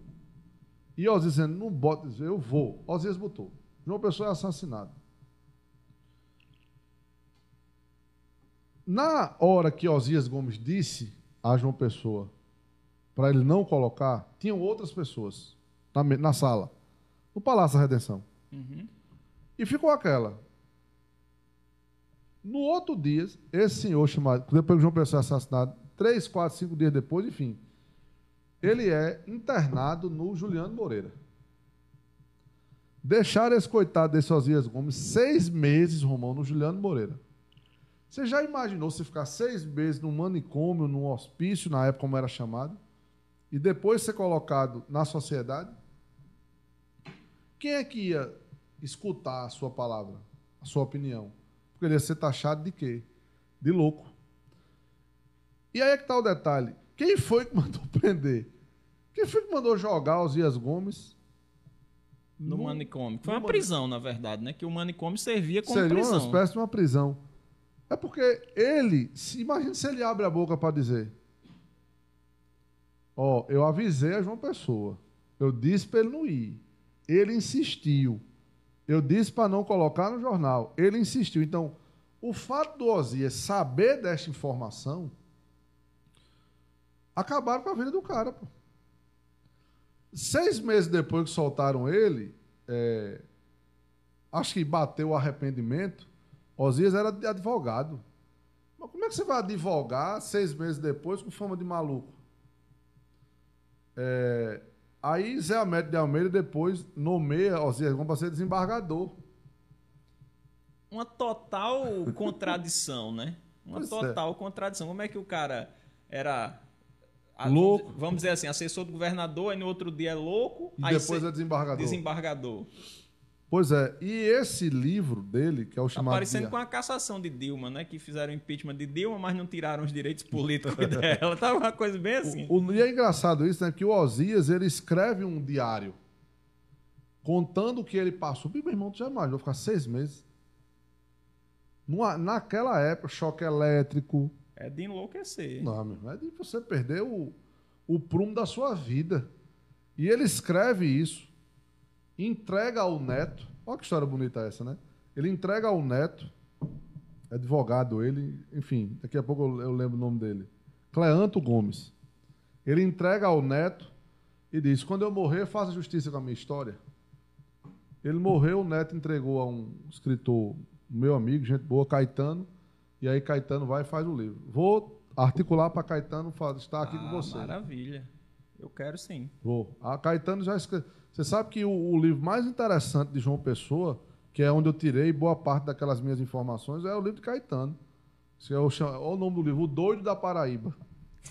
E Osias dizendo, não bota, eu vou. Osias botou. João Pessoa é assassinado. Na hora que Osias Gomes disse a João Pessoa para ele não colocar, tinham outras pessoas na, na sala, no Palácio da Redenção. Uhum. E ficou aquela. No outro dia, esse senhor chamado, depois que João Pessoa é assassinado, três, quatro, cinco dias depois, enfim, ele é internado no Juliano Moreira. Deixaram esse coitado desse Osias Gomes seis meses, Romão, no Juliano Moreira. Você já imaginou se ficar seis meses num manicômio, num hospício, na época como era chamado, e depois ser colocado na sociedade? Quem é que ia escutar a sua palavra, a sua opinião? Porque ele ia ser taxado de quê? De louco. E aí é que está o detalhe. Quem foi que mandou prender? Quem foi que mandou jogar os Dias Gomes no, no manicômio? Foi uma prisão, na verdade, né? Que o manicômio servia como Seria prisão. uma espécie de uma prisão. É porque ele, se, imagina se ele abre a boca para dizer: Ó, oh, eu avisei a João Pessoa. Eu disse para ele não ir. Ele insistiu. Eu disse para não colocar no jornal. Ele insistiu. Então, o fato do Osias saber desta informação acabaram com a vida do cara. Pô. Seis meses depois que soltaram ele, é, acho que bateu o arrependimento. Osias era advogado. Mas como é que você vai advogar seis meses depois com fama de maluco? É, aí Zé Amédio de Almeida depois nomeia Osias Gomes para ser desembargador. Uma total contradição, né? Uma pois é. total é. contradição. Como é que o cara era louco. Vamos dizer assim, assessor do governador, aí no outro dia é louco. E depois é desembargador. Desembargador. Pois é, e esse livro dele, que é o tá chamado. Parecendo com a cassação de Dilma, né? Que fizeram impeachment de Dilma, mas não tiraram os direitos políticos dela. Tava uma coisa bem assim. O, o, e é engraçado isso, né? Que o Osias ele escreve um diário contando o que ele passou. Meu irmão, tu já imaginou ficar seis meses? Numa, naquela época, choque elétrico, é de enlouquecer. Não, meu é de você perder o, o prumo da sua vida. E ele escreve isso, entrega ao neto. Olha que história bonita essa, né? Ele entrega ao neto, advogado ele, enfim, daqui a pouco eu, eu lembro o nome dele. Cleanto Gomes. Ele entrega ao neto e diz: Quando eu morrer, faça justiça com a minha história. Ele morreu, o neto entregou a um escritor, meu amigo, gente boa, Caetano e aí Caetano vai e faz o livro. Vou articular para Caetano estar aqui ah, com você. Maravilha. Eu quero sim. Vou. A Caetano já escreveu. Você sabe que o, o, livro mais interessante de João Pessoa, que é onde eu tirei boa parte daquelas minhas informações, é o livro de Caetano. É o, olha o nome do livro, O Doido da Paraíba.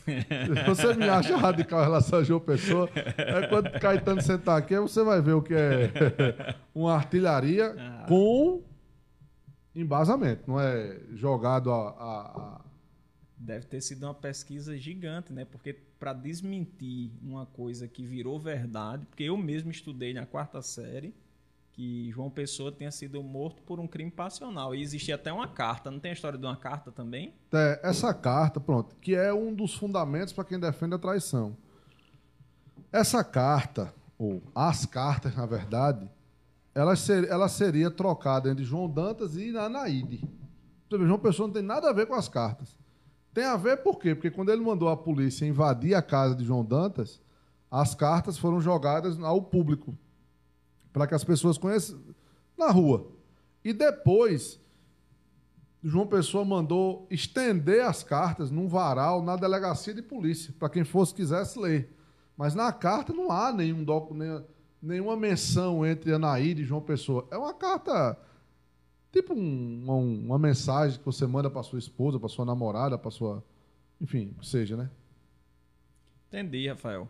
Você me acha radical em relação a João Pessoa, é quando Caetano sentar aqui, você vai ver o que é uma artilharia ah. com embasamento, não é jogado a, a, a... Deve ter sido uma pesquisa gigante, né? Porque para desmentir uma coisa que virou verdade, porque eu mesmo estudei na quarta série que João Pessoa tenha sido morto por um crime passional. E existia até uma carta, não tem a história de uma carta também? É, essa carta, pronto, que é um dos fundamentos para quem defende a traição. Essa carta, ou as cartas, na verdade, ela, ser, ela seria trocada entre João Dantas e Anaíde. João Pessoa não tem nada a ver com as cartas. Tem a ver por quê? Porque quando ele mandou a polícia invadir a casa de João Dantas, as cartas foram jogadas ao público, para que as pessoas conheçam na rua. E depois, João Pessoa mandou estender as cartas num varal na delegacia de polícia, para quem fosse quisesse ler. Mas na carta não há nenhum documento nenhuma menção entre Anaíde e João Pessoa. É uma carta, tipo um, uma, uma mensagem que você manda para sua esposa, para sua namorada, para sua. Enfim, seja, né? Entendi, Rafael.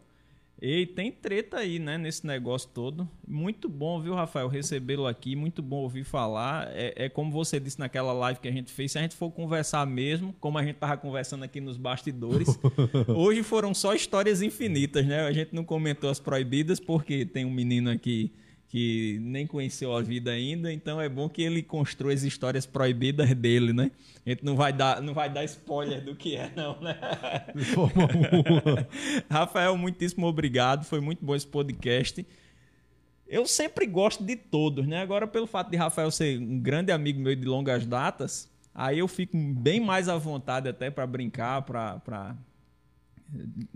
E tem treta aí, né, nesse negócio todo. Muito bom, viu, Rafael, recebê-lo aqui. Muito bom ouvir falar. É, é, como você disse naquela live que a gente fez. Se a gente for conversar mesmo, como a gente tava conversando aqui nos bastidores, hoje foram só histórias infinitas, né? A gente não comentou as proibidas porque tem um menino aqui que nem conheceu a vida ainda, então é bom que ele construa as histórias proibidas dele, né? A gente não vai dar, não vai dar spoiler do que é, não, né? Rafael, muitíssimo obrigado, foi muito bom esse podcast. Eu sempre gosto de todos, né? Agora, pelo fato de Rafael ser um grande amigo meu de longas datas, aí eu fico bem mais à vontade até para brincar, para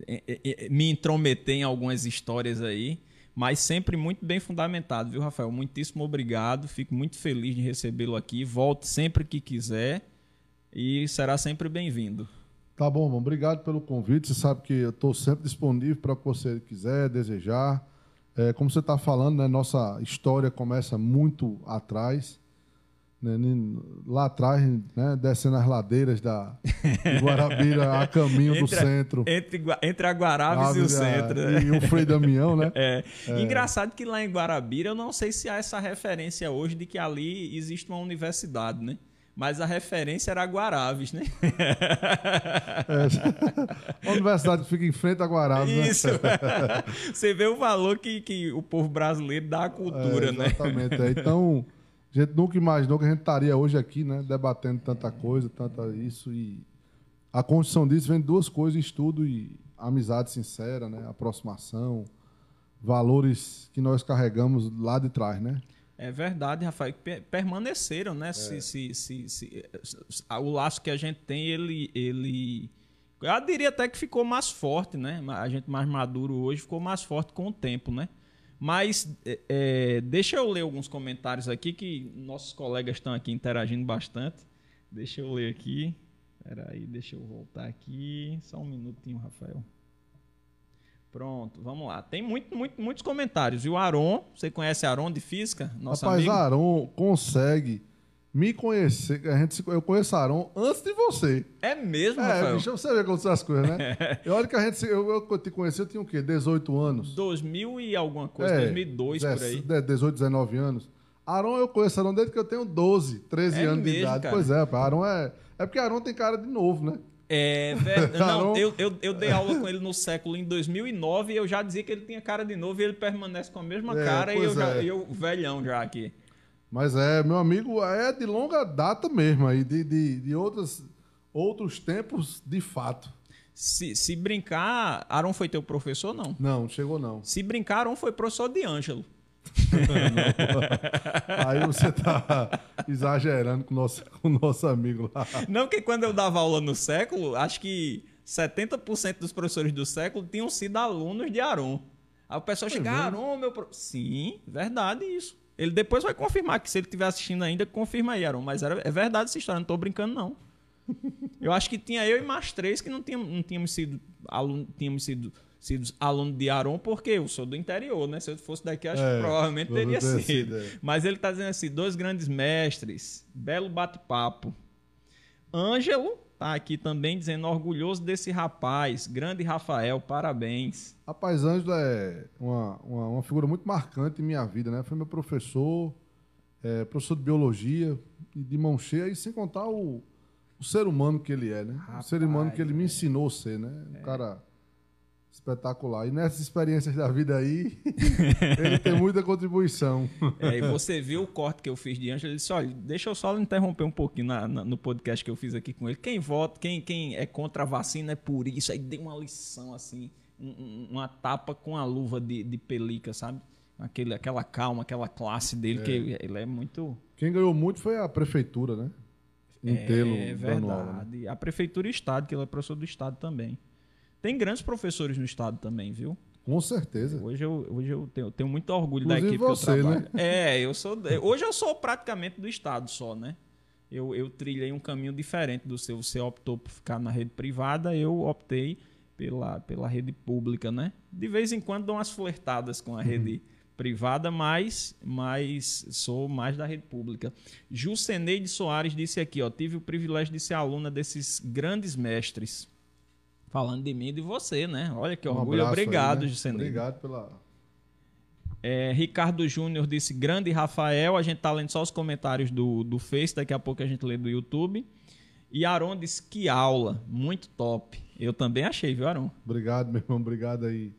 é, é, é, me intrometer em algumas histórias aí mas sempre muito bem fundamentado, viu, Rafael? Muitíssimo obrigado, fico muito feliz de recebê-lo aqui. Volte sempre que quiser e será sempre bem-vindo. Tá bom. Obrigado pelo convite. Você sabe que eu estou sempre disponível para o que você quiser, desejar. É, como você está falando, né, nossa história começa muito atrás. Né, lá atrás, né, descendo as ladeiras da Guarabira a caminho entre, do centro. Entre, entre a Guarabes e o centro. Né? E o Frei Damião, né? É. é. Engraçado que lá em Guarabira, eu não sei se há essa referência hoje de que ali existe uma universidade, né? Mas a referência era Guaraves, né? É. A universidade fica em frente a Guaraves, né? Isso. Né? Você vê o valor que, que o povo brasileiro dá à cultura, é, né? Exatamente. É. Então, a gente nunca imaginou que a gente estaria hoje aqui, né? Debatendo tanta coisa, tanta isso. E a construção disso vem de duas coisas, estudo e amizade sincera, né? Aproximação, valores que nós carregamos lá de trás, né? É verdade, Rafael, permaneceram, né? É. Se, se, se, se, o laço que a gente tem, ele, ele. Eu diria até que ficou mais forte, né? A gente mais maduro hoje ficou mais forte com o tempo, né? Mas é, é deixa eu ler alguns comentários aqui que nossos colegas estão aqui interagindo bastante. Deixa eu ler aqui. Espera aí, deixa eu voltar aqui. Só um minutinho, Rafael. Pronto, vamos lá. Tem muito, muito, muitos comentários. E o Aron, você conhece Aron de física? Nosso Rapaz, amigo? Aron consegue me conhecer. A gente, eu conheço Aron antes de você. É mesmo, é, Rafael? Bicho, você vê como são as coisas, né? e olha que a gente. Eu, eu te conheci, eu tinha o quê? 18 anos. 2000 e alguma coisa, é, 2002 10, por aí. 18, 19 anos. Aron, eu conheço Aron desde que eu tenho 12, 13 é anos mesmo, de idade. Cara. Pois é, Aron é. É porque Aron tem cara de novo, né? É, velho, não, eu, eu, eu dei aula com ele no século em 2009 e eu já dizia que ele tinha cara de novo e ele permanece com a mesma é, cara e eu, já, é. eu velhão já aqui. Mas é, meu amigo, é de longa data mesmo aí, de, de, de outros, outros tempos de fato. Se, se brincar, Aaron foi teu professor não? Não, chegou não. Se brincar, Aaron foi professor de Ângelo. Aí você tá exagerando com o nosso, com nosso amigo lá. Não, que quando eu dava aula no século, acho que 70% dos professores do século tinham sido alunos de Aron. Aí o pessoal é chega, Aron, meu professor. Sim, verdade isso. Ele depois vai confirmar que se ele estiver assistindo ainda, confirma aí, Aron. Mas era, é verdade essa história, não tô brincando, não. Eu acho que tinha eu e mais três que não tínhamos, não tínhamos sido alunos, tínhamos sido sido aluno de Aron, porque eu sou do interior, né? Se eu fosse daqui, acho é, que provavelmente teria sido. É. Mas ele está dizendo assim: dois grandes mestres, belo bate-papo. Ângelo tá aqui também dizendo orgulhoso desse rapaz, grande Rafael, parabéns. Rapaz, Ângelo é uma, uma, uma figura muito marcante em minha vida, né? Foi meu professor, é, professor de biologia, de mão cheia, e sem contar o, o ser humano que ele é, né? Rapaz, o ser humano que ele me ensinou a ser, né? Um é. cara Espetacular. E nessas experiências da vida aí, ele tem muita contribuição. É, e você viu o corte que eu fiz de Ângelo, ele disse, olha, deixa eu só interromper um pouquinho na, na, no podcast que eu fiz aqui com ele. Quem vota, quem, quem é contra a vacina é por isso. Aí dei uma lição, assim, um, uma tapa com a luva de, de pelica, sabe? Aquele, aquela calma, aquela classe dele, é. que ele é muito... Quem ganhou muito foi a prefeitura, né? Intelo, é verdade. Né? A prefeitura e o Estado, que ele é professor do Estado também. Tem grandes professores no estado também, viu? Com certeza. Hoje eu, hoje eu tenho, tenho muito orgulho Inclusive da equipe você, que eu trabalho. Né? É, eu sou. Hoje eu sou praticamente do estado só, né? Eu, eu trilhei um caminho diferente do seu. Você optou por ficar na rede privada, eu optei pela, pela rede pública, né? De vez em quando dou umas flertadas com a uhum. rede privada, mas, mas sou mais da rede pública. Juseneide Soares disse aqui, ó, tive o privilégio de ser aluna desses grandes mestres falando de mim e de você, né? Olha que um orgulho. Obrigado, aí, né? Obrigado pela. É, Ricardo Júnior disse grande Rafael. A gente tá lendo só os comentários do, do Face, daqui a pouco a gente lê do YouTube. E Aron disse que aula, muito top. Eu também achei, viu, Aron? Obrigado, meu irmão. Obrigado aí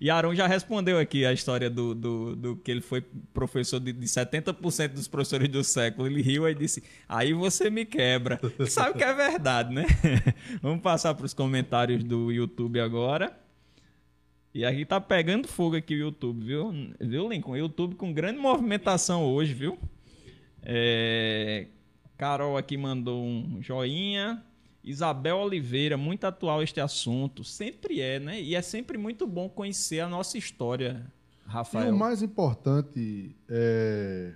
e Aaron já respondeu aqui a história do, do, do que ele foi professor de, de 70% dos professores do século. Ele riu e disse: Aí você me quebra. Sabe que é verdade, né? Vamos passar para os comentários do YouTube agora. E aqui tá pegando fogo aqui o YouTube, viu? Viu, Lincoln? O YouTube com grande movimentação hoje, viu? É... Carol aqui mandou um joinha. Isabel Oliveira, muito atual este assunto. Sempre é, né? E é sempre muito bom conhecer a nossa história, Rafael. E o mais importante é.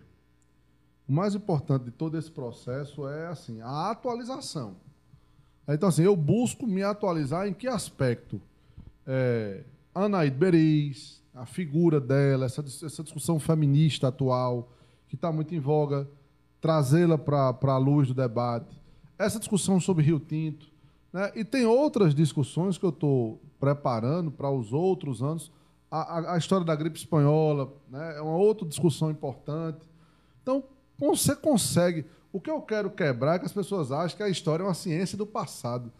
O mais importante de todo esse processo é assim, a atualização. Então, assim, eu busco me atualizar em que aspecto? É, Anaíde Beris, a figura dela, essa, essa discussão feminista atual, que está muito em voga. trazê-la para a luz do debate. Essa discussão sobre Rio Tinto. Né? E tem outras discussões que eu estou preparando para os outros anos. A, a, a, história da gripe espanhola né? é uma outra discussão importante. Então, você consegue. O que eu quero quebrar é que as pessoas acham que a história é uma ciência do passado.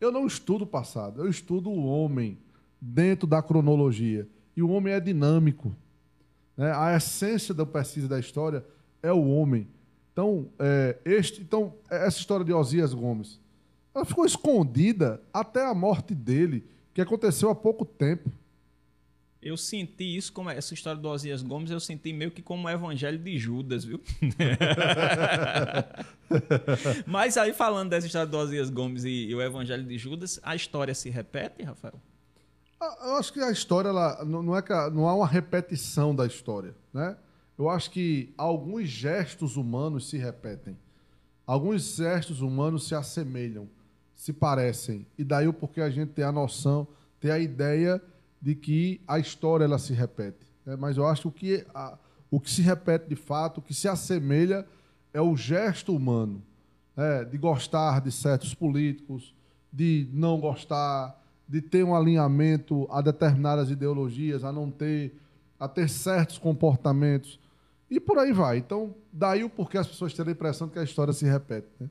Eu não estudo o passado, eu estudo o homem dentro da cronologia. E o homem é dinâmico. Né? A essência da pesquisa da história é o homem. Então, é, este, então, essa história de Osias Gomes, ela ficou escondida até a morte dele, que aconteceu há pouco tempo. Eu senti isso, como essa história do Osias Gomes, eu senti meio que como o evangelho de Judas, viu? Mas aí, falando dessa história do Osias Gomes e, e, o evangelho de Judas, a história se repete, Rafael? Ah, eu acho que a história, ela, não, é que, não há uma repetição da história, né? Eu acho que alguns gestos humanos se repetem. Alguns gestos humanos se assemelham, se parecem. E daí o porquê a gente tem a noção, tem a ideia de que a história ela se repete. Né? Mas eu acho que o que, a, o que se repete de fato, o que se assemelha é o gesto humano, né? de gostar de certos políticos, de não gostar, de ter um alinhamento a determinadas ideologias, a não ter, a ter certos comportamentos. E por aí vai. Então, daí o porquê as pessoas terem a impressão de que a história se repete. Né?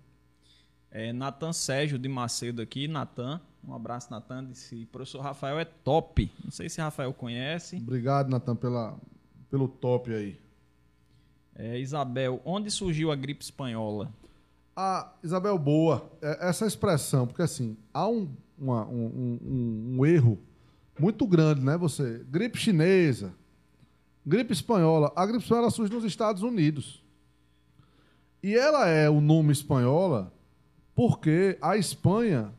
É, Natan Sérgio de Macedo aqui. Natan, um abraço, Natan. Disse: professor Rafael é top. Não sei se Rafael conhece. Obrigado, Natan, pela, pelo top aí. É, Isabel, onde surgiu a gripe espanhola? Ah, Isabel, boa. É, essa expressão, porque assim, há um, uma, um, um, um erro muito grande, né? Você, gripe chinesa, Gripe espanhola. A gripe espanhola surge nos Estados Unidos. E ela é o nome espanhola porque a Espanha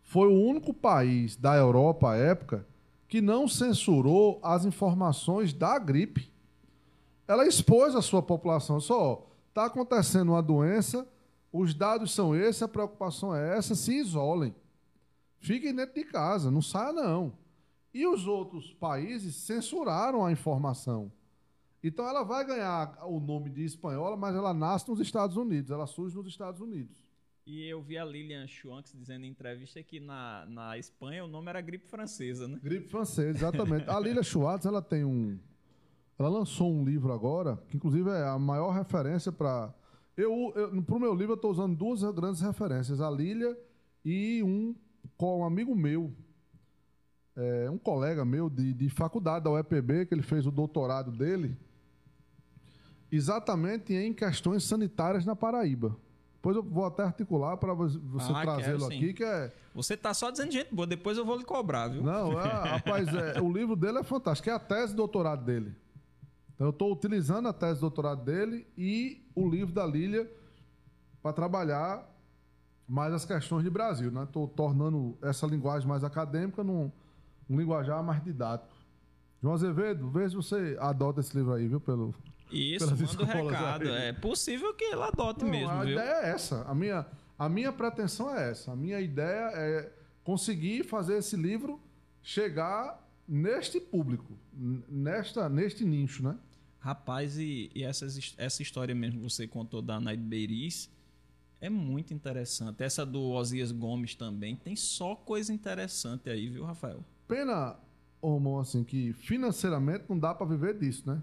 foi o único país da Europa à época que não censurou as informações da gripe. Ela expôs a sua população. Só está acontecendo uma doença, os dados são esses, a preocupação é essa, se isolem. Fiquem dentro de casa, não saia não. E os outros países censuraram a informação. Então ela vai ganhar o nome de espanhola, mas ela nasce nos Estados Unidos, ela surge nos Estados Unidos. E eu vi a Lilian Schwanks dizendo em entrevista que na, na Espanha o nome era gripe francesa, né? Gripe francesa, exatamente. a Lilian Schwartz, ela tem um. Ela lançou um livro agora, que inclusive é a maior referência para. Eu, eu, para o meu livro, eu estou usando duas grandes referências, a Lilia e um com um amigo meu, é, um colega meu de, de faculdade da UEPB, que ele fez o doutorado dele, exatamente em questões sanitárias na Paraíba. Depois eu vou até articular para você ah, trazê-lo aqui, que é... Você tá só dizendo gente boa, depois eu vou lhe cobrar, viu? Não, é, rapaz, é, o livro dele é fantástico, é a tese de doutorado dele. Então eu estou utilizando a tese de doutorado dele e o livro da Lília para trabalhar mais as questões de Brasil, né? Estou tornando essa linguagem mais acadêmica num, um linguajar mais didático. João Azevedo, vê se você adota esse livro aí, viu? Pelo, Isso, manda o recado. Aí. É possível que ele adote Não, mesmo, a viu? ideia é essa. A minha, a minha pretensão é essa. A minha ideia é conseguir fazer esse livro chegar neste público, nesta, neste nicho, né? Rapaz, e, e essas, essa história mesmo que você contou da Naide Beiris é muito interessante. Essa do Osias Gomes também tem só coisa interessante aí, viu, Rafael? Pena, Romão, assim, que financeiramente não dá para viver disso, né?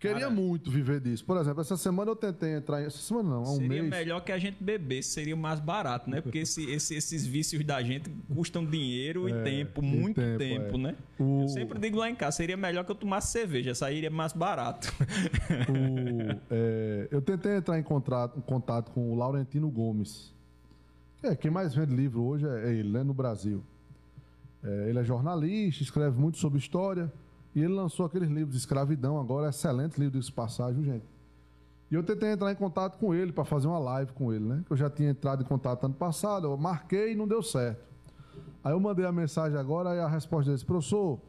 Queria Cara, muito viver disso. Por exemplo, essa semana eu tentei entrar em. Essa semana não, há um seria mês. melhor que a gente bebesse, seria mais barato, né? Porque esse, esse, esses vícios da gente custam dinheiro é, e tempo, muito tempo, tempo é. né? O... Eu sempre digo lá em casa, seria melhor que eu tomasse cerveja, sairia mais barato. O, é, eu tentei entrar em contato, em contato com o Laurentino Gomes. É, quem mais vende livro hoje é ele, né? No Brasil. É, ele é jornalista, escreve muito sobre história. E ele lançou aqueles livros de escravidão agora, excelente livro de passagem, gente. E eu tentei entrar em contato com ele para fazer uma live com ele, né? Que eu já tinha entrado em contato ano passado, eu marquei e não deu certo. Aí eu mandei a mensagem agora e a resposta dele, professor,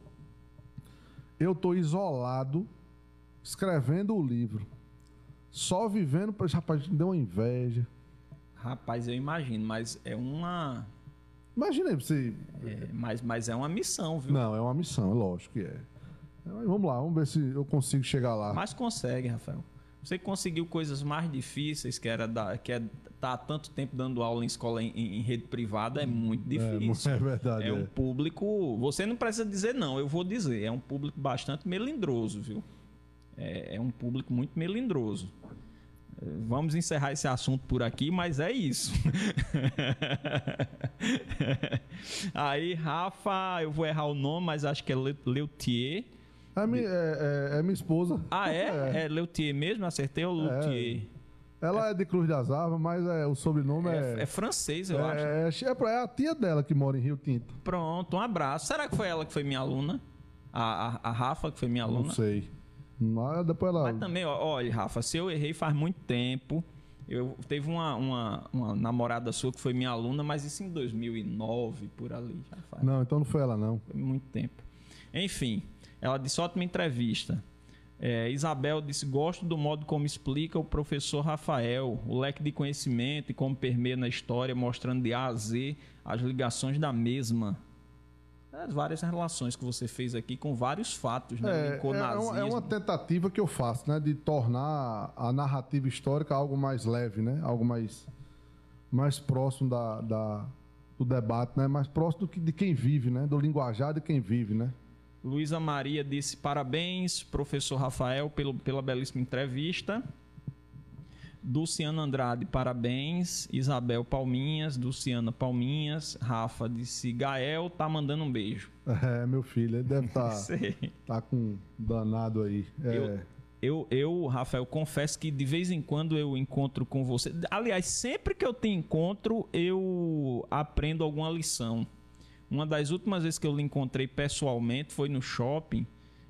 eu estou isolado, escrevendo o livro, só vivendo, rapaz, me deu uma inveja. Rapaz, eu imagino, mas é uma Imagina você. É, mas, mas é uma missão, viu? Não, é uma missão, é lógico que é. Vamos lá, vamos ver se eu consigo chegar lá. Mas consegue, Rafael. Você conseguiu coisas mais difíceis, que era da, que é tá há tanto tempo dando aula em escola em, em rede privada, é muito difícil. É, é verdade. É, é um público. Você não precisa dizer não, eu vou dizer. É um público bastante melindroso, viu? É, é um público muito melindroso. Vamos encerrar esse assunto por aqui, mas é isso. Aí, Rafa, eu vou errar o nome, mas acho que é Leutier. É, mi, é, é, é minha esposa. Ah, é? É, é Leutier mesmo? Acertei o Leutier? Ela é. de Cruz das Arvas, mas é, o sobrenome é. É, francês, eu é, acho. É, é, a tia dela que mora em Rio Tinto. Pronto, um abraço. Será que foi ela que foi minha aluna? A, a, a Rafa, que foi minha aluna? Não sei. Mas depois ela. Mas também, olha, Rafa, se eu errei faz muito tempo. Eu teve uma, uma, uma, namorada sua que foi minha aluna, mas isso em 2009, por ali. Faz. Não, então não foi ela, não. Foi muito tempo. Enfim, ela disse ótima entrevista. É, Isabel disse: Gosto do modo como explica o professor Rafael, o leque de conhecimento e como permeia na história, mostrando de A a Z as ligações da mesma as várias relações que você fez aqui com vários fatos, né? É, é, uma, é uma tentativa que eu faço, né? De tornar a narrativa histórica algo mais leve, né? Algo mais, mais próximo da, da do debate, né? Mais próximo do que, de quem vive, né? Do linguajar de quem vive, né? Luísa Maria disse parabéns, professor Rafael, pelo, pela belíssima entrevista. Dulciana Andrade, parabéns. Isabel Palminhas, Dulciana Palminhas. Rafa disse: Gael tá mandando um beijo. É, meu filho, ele deve estar tá, tá com danado aí. É. Eu, eu, eu, Rafael, confesso que de vez em quando eu encontro com você. Aliás, sempre que eu te encontro, eu aprendo alguma lição. Uma das últimas vezes que eu lhe encontrei pessoalmente foi no shopping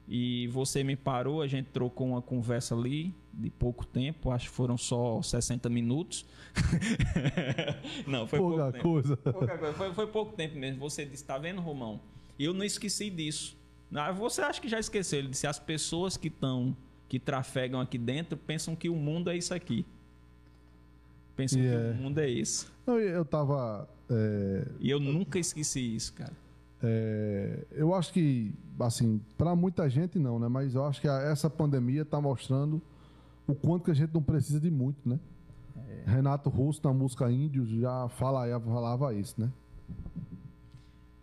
e você me parou, a gente trocou uma conversa ali de pouco tempo, acho que foram só 60 minutos. não, foi pouca pouco coisa. Tempo. Pouca coisa. Foi, foi pouco tempo mesmo. Você disse, tá vendo, Romão? E eu não esqueci disso. Você acha que já esqueceu? Ele disse, as pessoas que estão, que trafegam aqui dentro pensam que o mundo é isso aqui. Pensam yeah. que o mundo é isso. Não, eu tava... É... E eu nunca esqueci isso, cara. É, eu acho que, assim, para muita gente não, né? Mas eu acho que a, essa pandemia está mostrando o quanto que a gente não precisa de muito, né? É. Renato Russo, na música Índios, já, fala, já falava isso, né?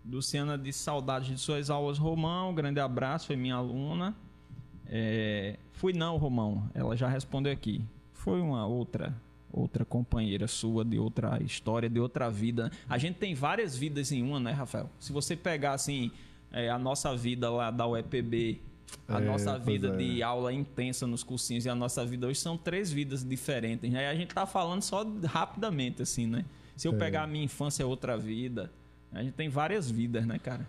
Luciana disse saudade de suas aulas, Romão. grande abraço, foi minha aluna. É, fui não, Romão. Ela já respondeu aqui. Foi uma outra outra companheira sua de outra história, de outra vida. A gente tem várias vidas em uma, né, Rafael? Se você pegar assim é, a nossa vida lá da UEPB, a é, nossa vida é. de aula intensa nos cursinhos e a nossa vida hoje são três vidas diferentes. Né? A gente tá falando só rapidamente assim, né? Se eu é. pegar a minha infância é outra vida, a gente tem várias vidas, né, cara?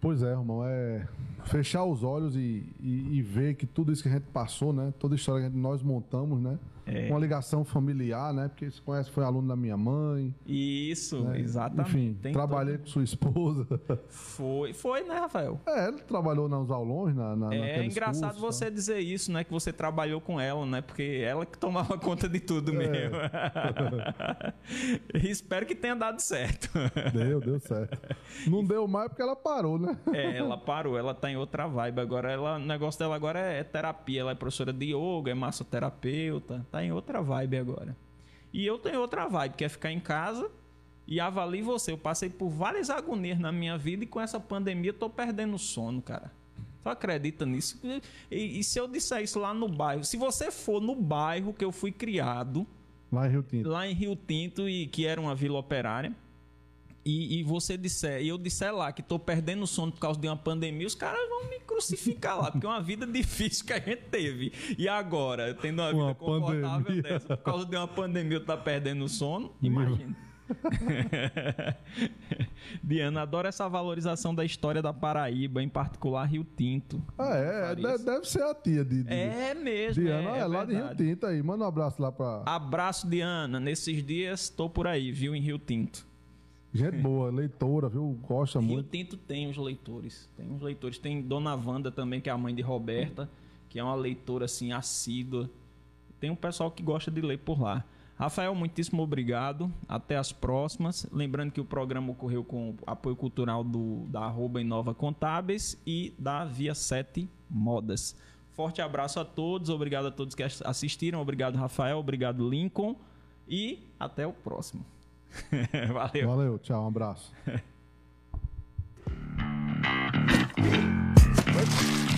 Pois é, irmão, é fechar os olhos e, e, e ver que tudo isso que a gente passou, né? Toda a história que nós montamos, né? É. Uma ligação familiar, né? Porque você conhece, foi aluno da minha mãe. Isso, né? exatamente. Enfim, Tem trabalhei todo... com sua esposa. Foi, foi, né, Rafael? É, ele trabalhou nos aulões, na, na É engraçado cursos, você tá? dizer isso, né? Que você trabalhou com ela, né? Porque ela que tomava conta de tudo é. mesmo. Espero que tenha dado certo. Deu, deu certo. Não deu mais porque ela parou, né? É, ela parou, ela tá em outra vibe. Agora, ela, o negócio dela agora é terapia. Ela é professora de yoga, é massoterapeuta, tá em outra vibe agora. E eu tenho outra vibe, que é ficar em casa e avalie você. Eu passei por várias agonias na minha vida e com essa pandemia eu tô perdendo sono, cara. Tu acredita nisso? E, e, se eu disser isso lá no bairro? Se você for no bairro que eu fui criado. Lá em Rio Tinto. Lá em Rio Tinto, e que era uma vila operária e, e, você disser, e eu disser lá que estou perdendo o sono por causa de uma pandemia, os caras vão me crucificar lá, porque é uma vida difícil que a gente teve. E agora, tendo uma, uma vida confortável pandemia. dessa, por causa de uma pandemia, eu tá perdendo o sono, imagina. Diana, adoro essa valorização da história da Paraíba, em particular Rio Tinto. Ah, é? Deve ser a tia de. de é mesmo. Diana, é, é, é lá de Rio Tinto aí. Manda um abraço lá pra. Abraço, Diana. Nesses dias estou por aí, viu, em Rio Tinto. Gente boa, leitora, viu? Gosta Rio muito. Rio Tinto tem os leitores. Tem uns leitores. Tem Dona Wanda também, que é a mãe de Roberta, que é uma leitora assim assídua. Tem um pessoal que gosta de ler por lá. Rafael, muitíssimo obrigado. Até as próximas. Lembrando que o programa ocorreu com apoio cultural do, da Arroba Inova Contábeis e da Via 7 Modas. Forte abraço a todos, obrigado a todos que assistiram, obrigado Rafael, obrigado Lincoln e até o próximo. Valeu. Valeu, tchau, um abraço.